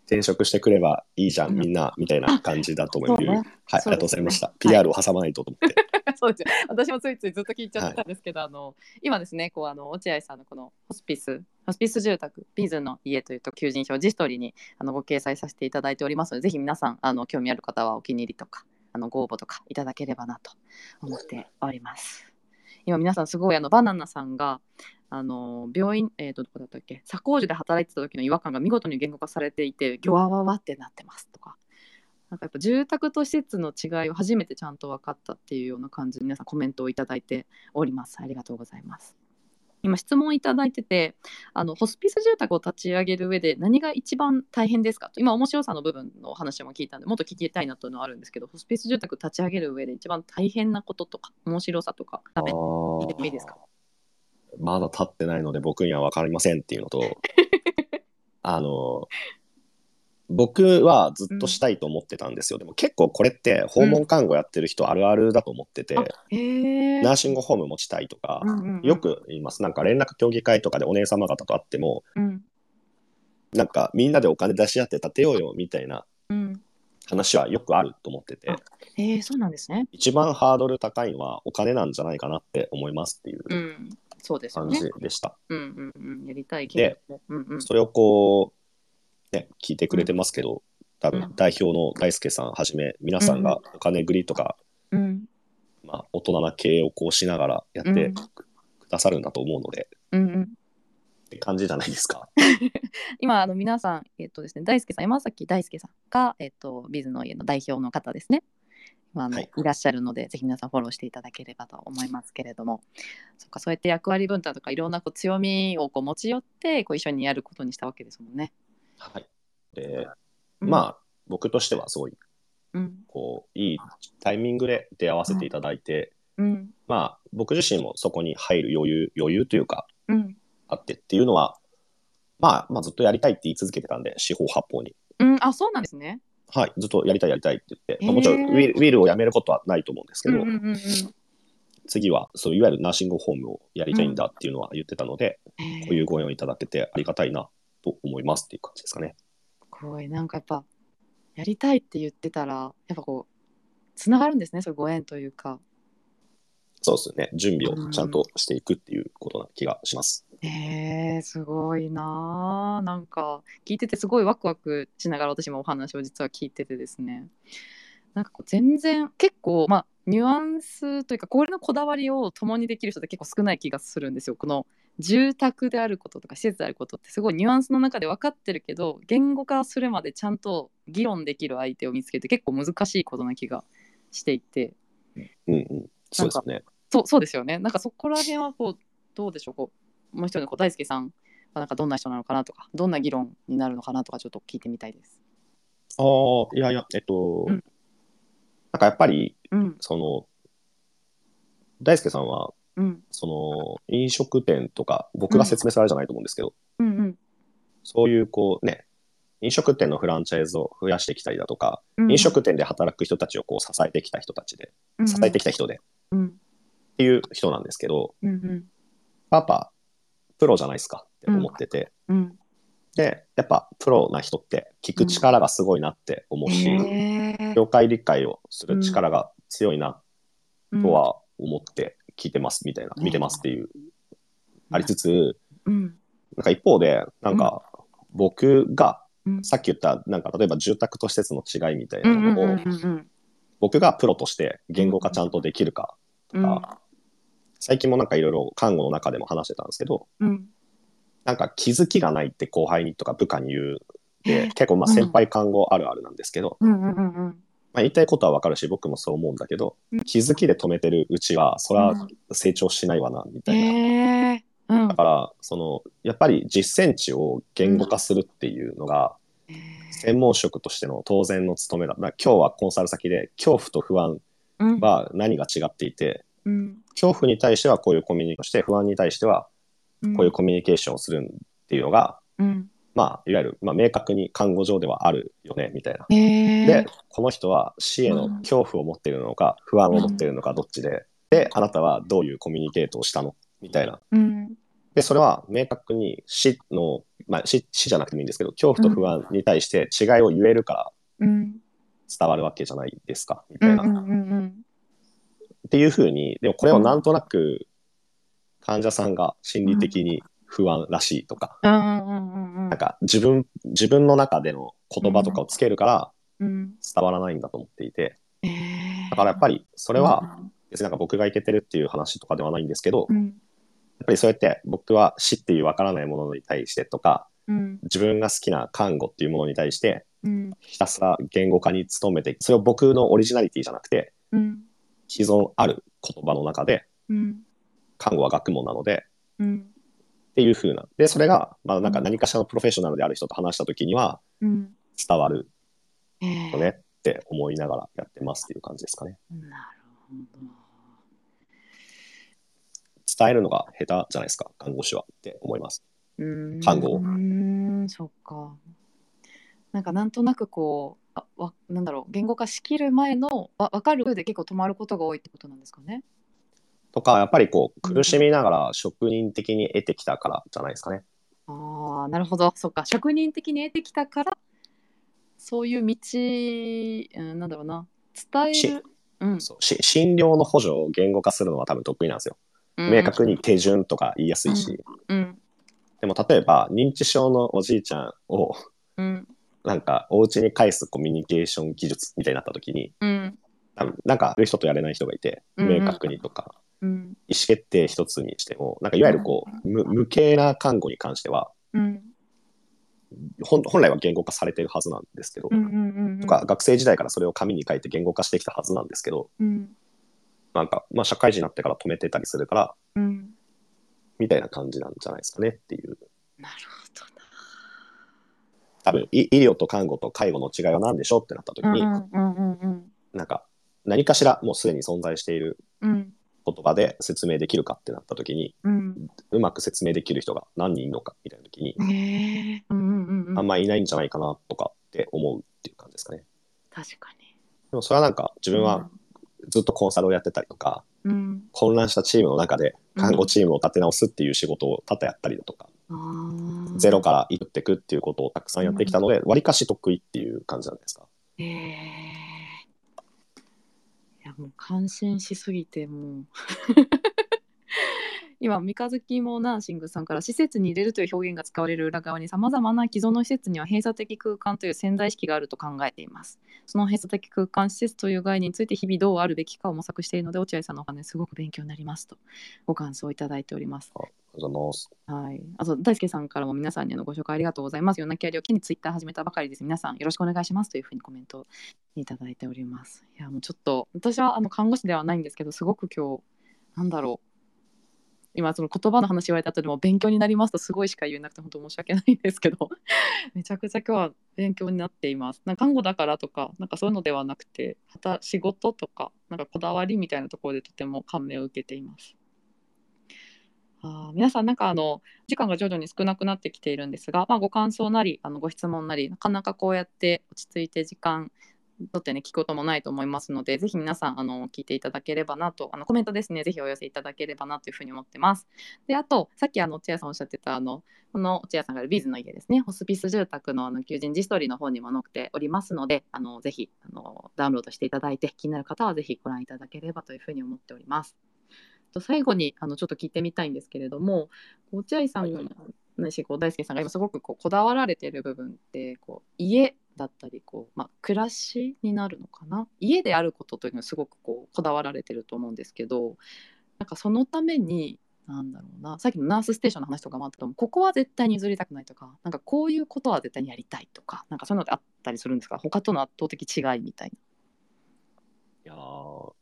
転職してくればいいじゃうん。んみんなみたいな感じだと思う。ね。はい、ありがとうございました。PR を挟まないとと思って。そうですよ。私もついついずっと聞いちゃってたんですけど、あの今ですねこうあの落合さんのこのホスピスホスピス住宅ビズの家というと求人票ジストリにあのご掲載させていただいております。のでぜひ皆さんあの興味ある方はお気に入りとかあのご応募とかいただければなと思っております。今皆さんすごいあのバナナさんがあの病院、えー、とどこだったっけ？左工樹で働いてた時の違和感が見事に言語化されていてギョワワワってなってますとか。なんかやっぱ住宅と施設の違いを初めてちゃんと分かったっていうような感じで皆さんコメントをいただいております。ありがとうございます。今質問いただいててあのホスピス住宅を立ち上げる上で何が一番大変ですか？と今面白さの部分のお話も聞いたんでもっと聞きたいなというのはあるんですけどホスピス住宅立ち上げる上で一番大変なこととか面白さとかダメ聞いてもいいですか？まだ立ってないので僕には分かりませんっていうのと あの僕はずっとしたいと思ってたんですよ、でも結構これって訪問看護やってる人あるあるだと思ってて、あへえナーシングホーム持ちたいとか、うんうんうん。よく言います。なんか連絡協議会とかでお姉様方と会ってもうん。なんかみんなでお金出し合って建てようよみたいなうん。話はよくあると思っててそうなんですね。一番ハードル高いのはお金なんじゃないかなって思いますっていう。うんそうですよ感ねじでした。うんうんうん。やりたいけでどうんうん。それをこう、ね、聞いてくれてますけど、多分うん。代表の大輔さんはじめ、皆さんがお金繰りとか、うん。まあ、大人な経営をこうしながらやってうん。くださるんだと思うので、うんうん。って感じじゃないですか。今あの皆さん、えっとですね、大輔さん山崎大輔さんが、えっと、ビズの家の代表の方ですね。今あの、はいい、らっしゃるのでぜひ皆さんフォローしていただければと思いますけれどもそっかそうやって役割分担とかいろんなこう強みをこう持ち寄ってこう一緒にやることにしたわけですもんね。はい。で、うんまあ、僕としてはすごい、うんこう、いいタイミングで出会わせていただいて、うんまあ、僕自身もそこに入る余裕、余裕というか、うんあってっていうのは、まあ、まあ、ずっとやりたいって言い続けてたんで、四方八方に。うん、あそうなんですね。はい、ずっとやりたいやりたいって言って、まあ、もちろんウィルウィルをやめることはないと思うんですけど、うんうんうんうん次はそういわゆるナーシングホームをやりたいんだっていうのは言ってたので、へーこういうご縁をいただけてありがたいなと思いますっていう感じですかね。すごいなんかやっぱやりたいって言ってたらやっぱこうつながるんですねそういうご縁というか。そうですね。準備をちゃんとしていくっていうことな気がします。えー、すごいなあ。なんか聞いててすごいワクワクしながら私もお話を実は聞いててですね。なんかこう全然結構まあニュアンスというかこれのこだわりを共にできる人って結構少ない気がするんですよ。この住宅であることとか施設であることってすごいニュアンスの中で分かってるけど言語化するまでちゃんと議論できる相手を見つけて結構難しいことな気がしていて。うんうん。そうですよね。そうそうですよね。なんかそこら辺はこうどうでしょう。こうもう一人のこう大輔さんはなんかどんな人なのかなとかどんな議論になるのかなとかちょっと聞いてみたいです。ああ、いやいや、えっと、うん。なんかやっぱり、うん。その、大輔さんは、うん。その、飲食店とか、僕が説明するあれじゃないと思うんですけど、うん。うんそういうこうね、飲食店のフランチャイズを増やしてきたりだとか、うん。飲食店で働く人たちをこう支えてきた人たちで、支えてきた人で、っうん。ていう人なんですけど、うんうん。パパ、プロじゃないですか？って思ってて、うん。で、やっぱプロな人って聞く力がすごいなって思うし、業界理解をする力が強いなうんとは思って聞いてますみたいな、うん。見てますっていう、ありつつ、うん。なんか一方で、なんか僕がうん。さっき言った、なんか例えば住宅と施設の違いみたいなのを、僕がプロとして言語化ちゃんとできるかとか、最近もなんかいろいろ看護の中でも話してたんですけど、うん。なんか気づきがないって後輩にとか部下に言うへで、結構まあうん先輩看護あるあるなんですけど、まあ、言いたいことはわかるし、僕もそう思うんだけど、うん。気づきで止めてるうちは、それは成長しないわな、みたいな。うん。だから、その、やっぱり実践値を言語化するっていうのが、専門職としての当然の務めだ。だ今日はコンサル先で、恐怖と不安うん。は何が違っていて、うん。恐怖に対してはこういうコミュニケーションして、不安に対してはこういうコミュニケーションをするっていうのが、うん。まあ、いわゆる、まあ、明確に看護上ではあるよね、みたいな。へえで、この人は死への恐怖を持っているのか、不安を持っているのか、どっちで、で、あなたはどういうコミュニケートをしたの？みたいな。うん。で、それは明確に死の、まあ死、死じゃなくてもいいんですけど、恐怖と不安に対して違いを言えるからうん。伝わるわけじゃないですか、みたいな。っていうふうに、でもこれをなんとなく患者さんが心理的に不安らしいとか、なんか自分、自分の中での言葉とかをつけるからうん。伝わらないんだと思っていて、だからやっぱりそれは、別になんか僕がいけてるっていう話とかではないんですけど、やっうんぱりそうやって僕は死っていうわからないものに対してとか、うん。自分が好きな看護っていうものに対して、うん。ひたすら言語化に努めて、それを僕のオリジナリティじゃなくて、うん既存ある言葉の中で、うん。看護は学問なので、うん。っていう風な。で、それが、まあなんか何かしらのプロフェッショナルである人と話したときにはうん。伝わるよねって思いながらやってますっていう感じですかね。なるほど。伝えるのが下手じゃないですか、看護師はって思います。看護うーんそっか。なんかなんとなくこうあわなんだろう。言語化しきる前のわ分かる上で結構止まることが多いってことなんですかね。とか、やっぱりこう、うん。苦しみながら職人的に得てきたからじゃないですかね。ああなるほど。そっか。職人的に得てきたからそういう道、うん、なんだろうな。伝えしるうん。そうし診療の補助を言語化するのは多分得意なんですよ。明確に手順とか言いやすいし。うん。でも例えば、認知症のおじいちゃんを、うんなんか、お家に返すコミュニケーション技術みたいになった時に、うん。なんか、やる人とやれない人がいて、うん。うん明確にとか、うん。意思決定一つにしても、なんかいわゆるこう、無無形な看護に関しては、うん。本本来は言語化されてるはずなんですけど、うんうんうんとか、学生時代からそれを紙に書いて言語化してきたはずなんですけど、うん。なんか、まあ、社会人になってから止めてたりするから、うん。みたいな感じなんじゃないですかねっていう。なるほど。な多分、い医療と看護と介護の違いは何でしょうってなった時に、うんうんうんうんなんか、何かしらもうすでに存在しているうん。言葉で説明できるかってなった時に、うん。うまく説明できる人が何人いるのかみたいな時に、へえうんうんうんうん。あんまいないんじゃないかなとかって思うっていう感じですかね。確かに。でもそれはなんか自分はずっとコンサルをやってたりとか、うん。混乱したチームの中で看護チームを立て直すっていう仕事を多々やったりだとか、ゼロからいっていくっていうことをたくさんやってきたので、わりかし得意っていう感じじゃないですか。へえいやもう感心しすぎてもう今三日月もナーシングさんから施設に入れるという表現が使われる裏側にさまざまな既存の施設には閉鎖的空間という潜在意識があると考えていますその閉鎖的空間施設という概念について日々どうあるべきかを模索しているので落合さんのお話すごく勉強になりますとご感想をいただいておりますありがとうございます。はい、あと大輔さんからも皆さんにあのご紹介ありがとうございます。夜泣きありを機にツイッター始めたばかりです。皆さんよろしくお願いしますというふうにコメントいただいております。いやもうちょっと私はあの看護師ではないんですけどすごく今日なんだろう今その言葉の話言われた後でも勉強になりますとすごいしか言えなくて本当申し訳ないんですけど めちゃくちゃ今日は勉強になっています。なんか看護だからとかなんかそういうのではなくて仕事とかなんかこだわりみたいなところでとても感銘を受けています。あ皆さんなんかあの時間が徐々に少なくなってきているんですが、まあ、ご感想なりあのご質問なりなかなかこうやって落ち着いて時間とってね聞くこともないと思いますのでぜひ皆さんあの聞いていただければなとあのコメントですねぜひお寄せいただければなというふうに思ってます。であとさっきあの落合さんおっしゃってたあのこの落合さんがいるビーズの家ですねホスピス住宅のあの求人自ストーリーの方にも載っておりますのであのぜひあのダウンロードしていただいて気になる方はぜひご覧いただければというふうに思っております。と最後にあのちょっと聞いてみたいんですけれども落合さんはい大輔さんが今すごくこうこだわられている部分ってこう家だったりこう、まあ、暮らしになるのかな？家であることというのはすごくこうこだわられてると思うんですけどなんかそのためになんだろうなさっきのナースステーションの話とかもあったと思うここは絶対に譲りたくないとかなんかこういうことは絶対にやりたいとかなんかそういうのってあったりするんですか？他との圧倒的違いみたいいやー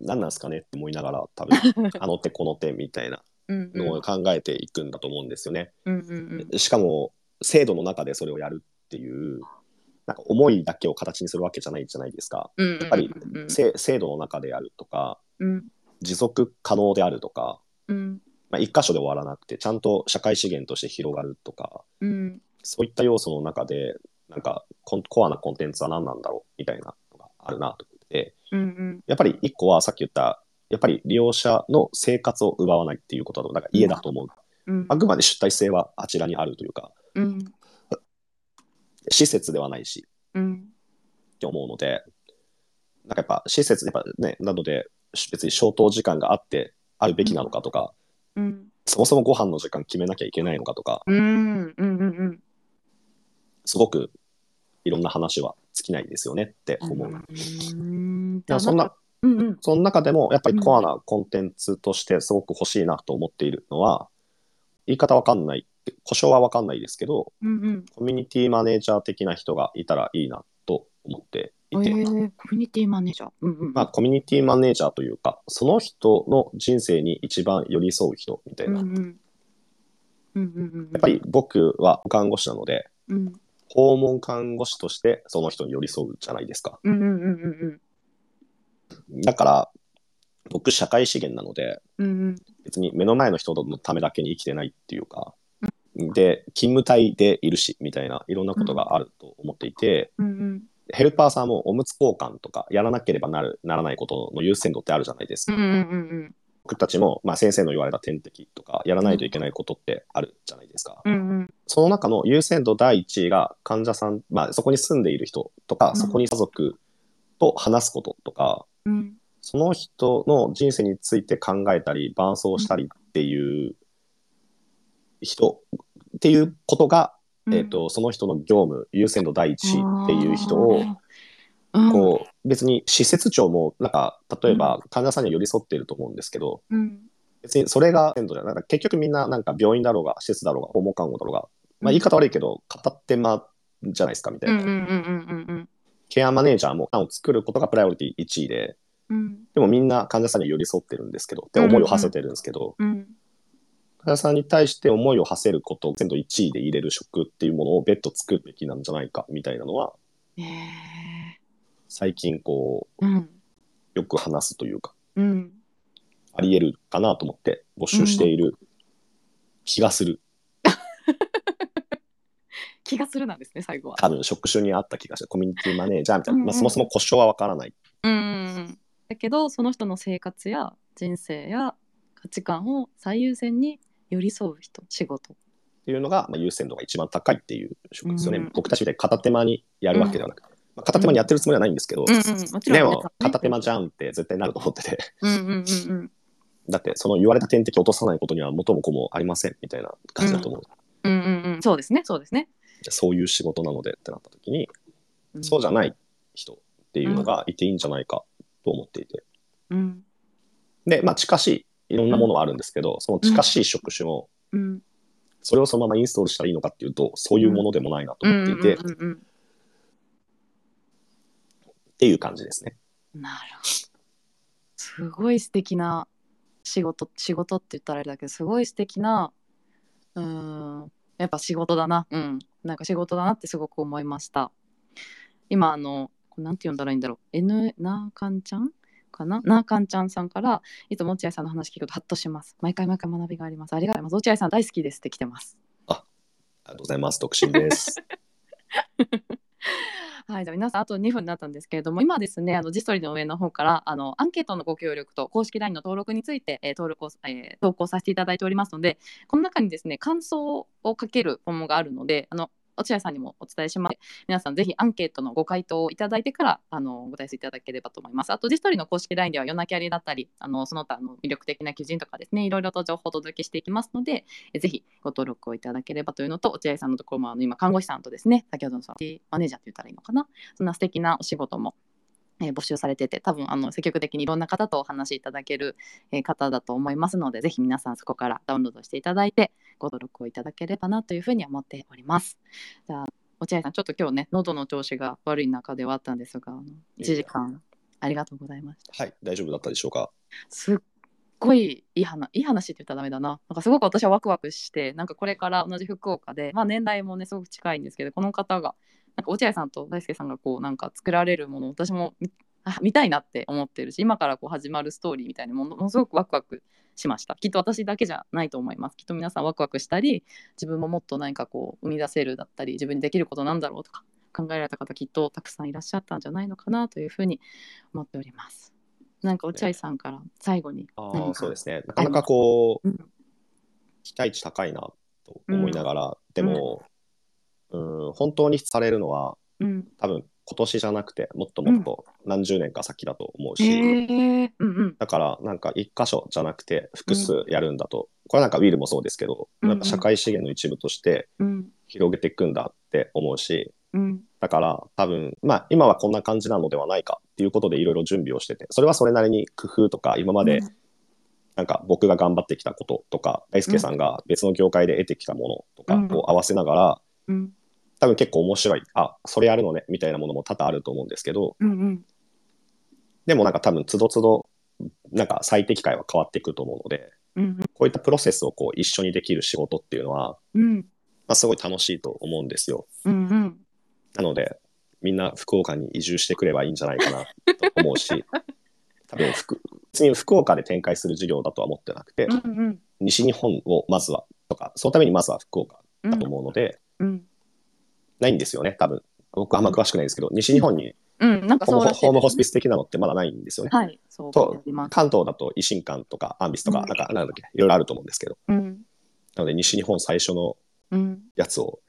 何なんですかねって思いながら多分 あの手この手みたいなのを考えていくんだと思うんですよね。うんうんうん。しかも制度の中でそれをやるっていうなんか思いだけを形にするわけじゃないじゃないですか。やっぱり制度の中でやるとかうん。持続可能であるとか、うん。まあ、一箇所で終わらなくてちゃんと社会資源として広がるとかうん。そういった要素の中でなんかコアなコンテンツは何なんだろうみたいなのがあるなと思って。うんうん。やっぱり一個はさっき言ったやっぱり利用者の生活を奪わないっていうことだとなんか家だと思う、うん。あくまで主体性はあちらにあるというか。うん施設ではないしうん。って思うのでなんかやっぱ施設やっぱねなので別に消灯時間があってあるべきなのかとか、うん。そもそもご飯の時間決めなきゃいけないのかとかうん。うんうんうんすごくいろんな話は尽きないですよねって思う。うん。そんな、うんうん。その中でもやっぱりコアなコンテンツとしてすごく欲しいなと思っているのは、言い方わかんない、故障はわかんないですけど、うんうん。コミュニティマネージャー的な人がいたらいいなと思っていて、えー、コミュニティマネージャー。うんうんまあコミュニティマネージャーというか、その人の人生に一番寄り添う人みたいな。うんうんうん。うんうんやっぱり僕は看護師なので、うん。訪問看護師としてその人に寄り添うじゃないですか。うんうんうんうん。だから、僕社会資源なので、うんうん。別に目の前の人のためだけに生きてないっていうか、で、勤務帯でいるし、みたいな、いろんなことがあると思っていて、うん。うんヘルパーさんもおむつ交換とか、やらなければなる、ならないことの優先度ってあるじゃないですか。うんうんうん僕たちも、まあ、先生の言われた点滴とか、やらないといけないことってあるじゃないですか。うんうん。その中の優先度第一位が患者さん、まあ、そこに住んでいる人とか、ん。そこに家族と話すこととか、うん。その人の人生について考えたり、伴走したりっていう人っていうことが、うん。えっ、と、その人の業務、優先度第一っていう人を、うん。こう、別に施設長も、なんか、例えば患者さんには寄り添っていると思うんですけど、うん。別にそれが先度じゃなんか結局みんな、なんか病院だろうが、施設だろうが、訪問看護だろうが、まあ言い方悪いけど、片手間じゃないですか、みたいな。ケアマネージャーも、を作ることがプライオリティ1位で、うん。でもみんな患者さんに寄り添ってるんですけど、って思いを馳せてるんですけど、うん患者さんに対して思いを馳せることを全度1位で入れる職っていうものを別途作るべきなんじゃないかみたいなのは、え最近こう、ーうんよく話すというか、うんあり得るかなと思って募集している気がする。気がするなんですね最後は。多分職種にあった気がする。コミュニティマネージャーみたいな。うんうんまあそもそも故障はわからない。うんうんうんだけどその人の生活や人生や価値観を最優先に寄り添う人仕事。っていうのが、まあ、優先度が一番高いっていう職ですよね。うん。僕たちみたいに片手間にやるわけではなく、まあ、片手間にやってるつもりはないんですけど、うんうんもちろんねでも片手間じゃんって絶対なると思ってて、うんうんうんうん。だってその言われた点滴を落とさないことには元も子もありませんみたいな感じだと思う。うんうんうん、そうですね、そうですね。そういう仕事なのでってなった時に、うん。そうじゃない人っていうのがいていいんじゃないかと思っていて。うん、で、まあ近しい、いろんなものはあるんですけど、その近しい職種も、うん、それをそのままインストールしたらいいのかっていうと、そういうものでもないなとうん、思っていて、っていう感じですね。なるほど。すごい素敵な仕事、仕事って言ったらあれだけど、すごい素敵な。うーん、やっぱ仕事だな。うん、なんか仕事だなってすごく思いました。今あの、なんて呼んだらいいんだろう。N なーかんちゃん？かな？なーかんちゃんさんからいつも落合さんの話聞くとハッとします。毎回毎回学びがあります。ありがとうございます。落合さん大好きですって来てます。ありがとうございます。独身です。はい、じゃあ皆さんあと2分になったんですけれども今ですねあのジストリの上の方からあのアンケートのご協力と公式 LINE の登録について、えー登録を、えー投稿させていただいておりますのでこの中にですね感想をかけるフォームがあるのであの落合さんにもお伝えします。皆さんぜひアンケートのご回答をいただいてからあのご対応いただければと思います。あとジストリの公式 LINE では夜なきありだったりあのその他の魅力的な求人とかですねいろいろと情報をお届けしていきますのでぜひご登録をいただければというのと落合さんのところもあの今看護師さんとですね先ほどのそのマネージャーって言ったらいいのかなそんな素敵なお仕事も、え募集されてて多分あの積極的にいろんな方とお話しいただける、え方だと思いますのでぜひ皆さんそこからダウンロードしていただいてご登録をいただければなというふうに思っております。じゃあ落合さんちょっと今日ね喉の調子が悪い中ではあったんですがあの1時間ありがとうございました。はい、大丈夫だったでしょうか？すっごいいい話いい話って言ったらダメだななんかすごく私はワクワクしてなんかこれから同じ福岡で、まあ、年代もねすごく近いんですけどこの方がなんか落合さんと大輔さんがこうなんか作られるもの私も見たいなって思ってるし今からこう始まるストーリーみたいなものものすごくワクワクしました。きっと私だけじゃないと思います。きっと皆さんワクワクしたり自分ももっと何かこう生み出せるだったり自分にできることなんだろうとか考えられた方きっとたくさんいらっしゃったんじゃないのかなというふうに思っております。なんか落合さんから最後にあそうですね。なかなかこう、うん。期待値高いなと思いながら、でも、うん、本当にされるのは、うん。多分今年じゃなくて、もっともっと何十年か先だと思うし、へえうんうん。だからなんか一箇所じゃなくて複数やるんだと、これなんかウィルもそうですけど、うんなんか社会資源の一部としてうん。広げていくんだって思うし、うん。だから多分、まあ今はこんな感じなのではないかっていうことでいろいろ準備をしてて、それはそれなりに工夫とか今までなんか僕が頑張ってきたこととか、大輔さんが別の業界で得てきたものとかを合わせながら、うん多分結構面白い、あ、それやるのね。みたいなものも多々あると思うんですけど、うんうん。でもなんか多分つどつどなんか最適解は変わっていくと思うので、うんこういったプロセスをこう一緒にできる仕事っていうのは、うん。まあ、すごい楽しいと思うんですよ。うんうん。なので、みんな福岡に移住してくればいいんじゃないかなと思うし、多分福、別に福岡で展開する事業だとは思ってなくて、うんうん。西日本をまずは、とか、そのためにまずは福岡だと思うので、うんないんですよね、多分。僕あんま詳しくないんですけど、西日本にうん。なんかホームそホームホスピス的なのってまだないんですよね。はいそう関東だと維新館とかアンビスとか、うん。なんか、なんだっけ、いろいろあると思うんですけど、うん。なので西日本最初のうん。やつを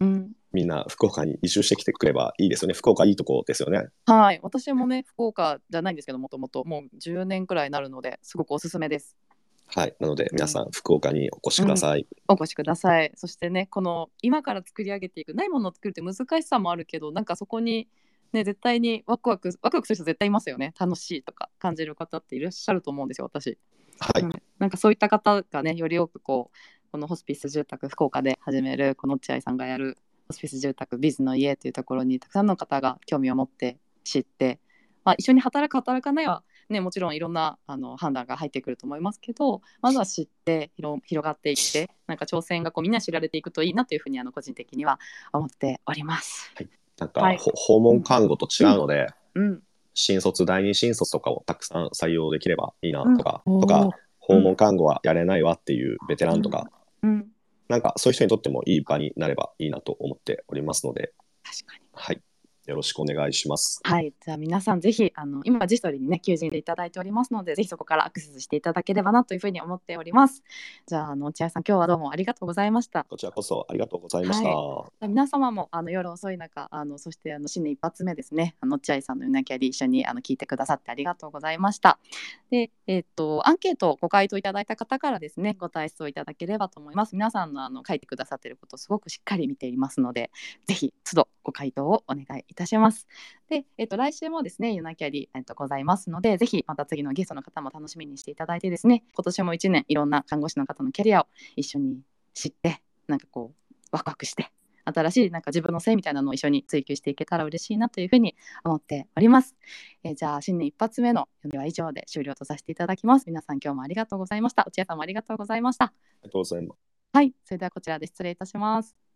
うん。みんな福岡に移住してきてくればいいですよね。福岡いいとこですよね。はい。私もね福岡じゃないんですけどもともと。もう10年くらいになるのですごくおすすめですはい。なので皆さん福岡にお越しください。お越しくださいそしてねこの今から作り上げていくないものを作るって難しさもあるけどなんかそこにね絶対にワクワクワクワクする人絶対いますよね楽しいとか感じる方っていらっしゃると思うんですよ私はい。うんなんかそういった方がねより多くこうこのホスピス住宅福岡で始めるこの落合さんがやるホスピス住宅ビズの家というところにたくさんの方が興味を持って知って、まあ、一緒に働く働かないはねもちろんいろんなあの判断が入ってくると思いますけどまずは知って広広がっていってなんか挑戦がこうみんな知られていくといいなというふうにあの個人的には思っております。なんか、はい。ほ訪問看護と違うので、うん、新卒、第二新卒とかをたくさん採用できればいいなとか、うん。とか訪問看護はやれないわっていうベテランとか、うん、なんかそういう人にとってもいい場になればいいなと思っておりますので、確かに。はい。よろしくお願いします。はい、じゃあ皆さんぜひあの今ジストリにね求人でいただいておりますので、ぜひそこからアクセスしていただければなというふうに思っております。じゃああの落合さん今日はどうもありがとうございました。こちらこそありがとうございました。はい、皆様もあの夜遅い中あのそしてあの新年一発目ですね、あの落合さんのユナキャリ一緒にあの聞いてくださってありがとうございました。で、えっ、とアンケートご回答いただいた方からですねご体操いただければと思います。皆さんのあの書いてくださっていることすごくしっかり見ていますので、ぜひ都度ご回答をお願いいたします。で、えっと、来週もですね、ユナキャリ、えっと、ございますので、ぜひまた次のゲストの方も楽しみにしていただいてですね、今年も1年いろんな看護師の方のキャリアを一緒に知って、なんかこう、ワクワクして、新しいなんか自分の性みたいなのを一緒に追求していけたら嬉しいなというふうに思っております。えー、じゃあ、新年一発目の読みは以上で終了とさせていただきます。皆さん今日もありがとうございました。落合さんもありがとうございました。ありがとうございます。はい、それではこちらで失礼いたします。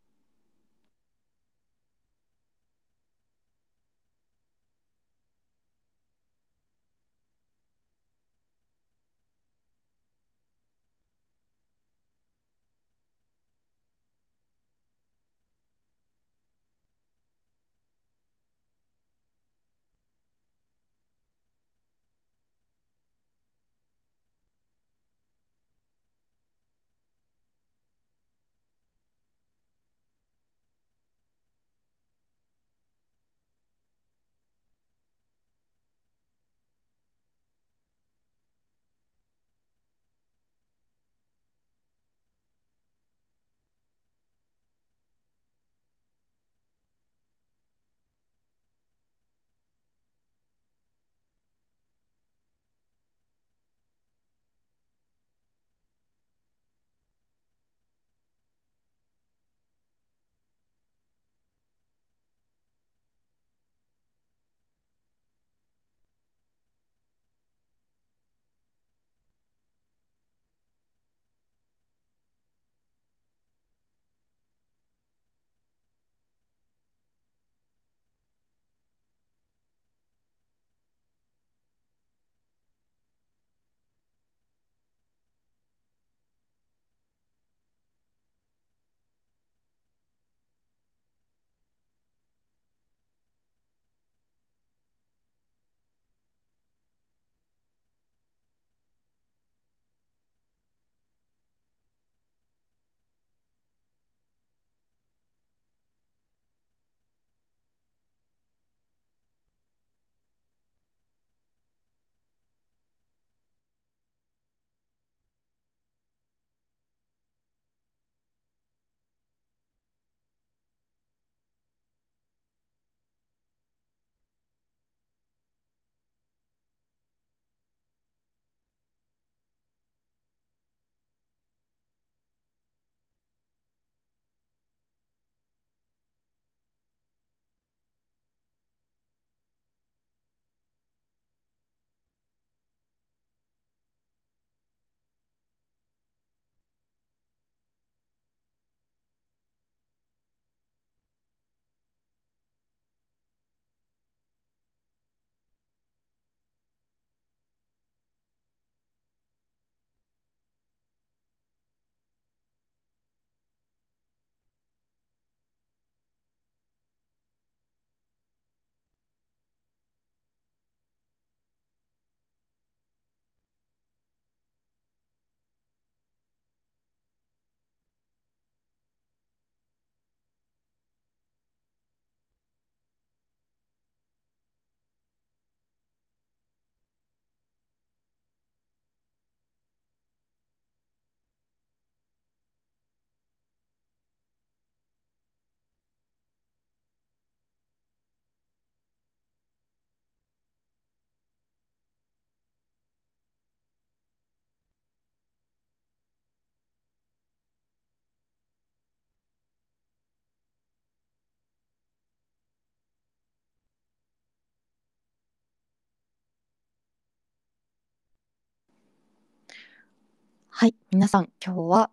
はい、皆さん、今日は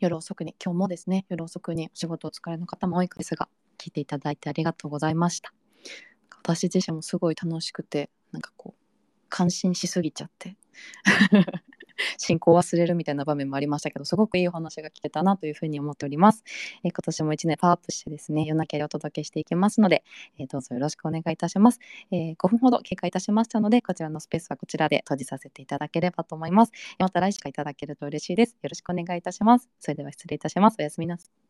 夜遅くに、今日もですね、夜遅くにお仕事お疲れの方も多いですが、聞いていただいてありがとうございました。私自身もすごい楽しくて、なんかこう、感心しすぎちゃって 進行忘れるみたいな場面もありましたけど、すごくいいお話が聞けたなというふうに思っております。えー、今年も1年パワーアップしてですね、夜泣きでお届けしていきますので、えー、どうぞよろしくお願いいたします。えー、5分ほど経過いたしましたので、こちらのスペースはこちらで閉じさせていただければと思います。また来週いただけると嬉しいです。よろしくお願いいたします。それでは失礼いたします。おやすみなさい。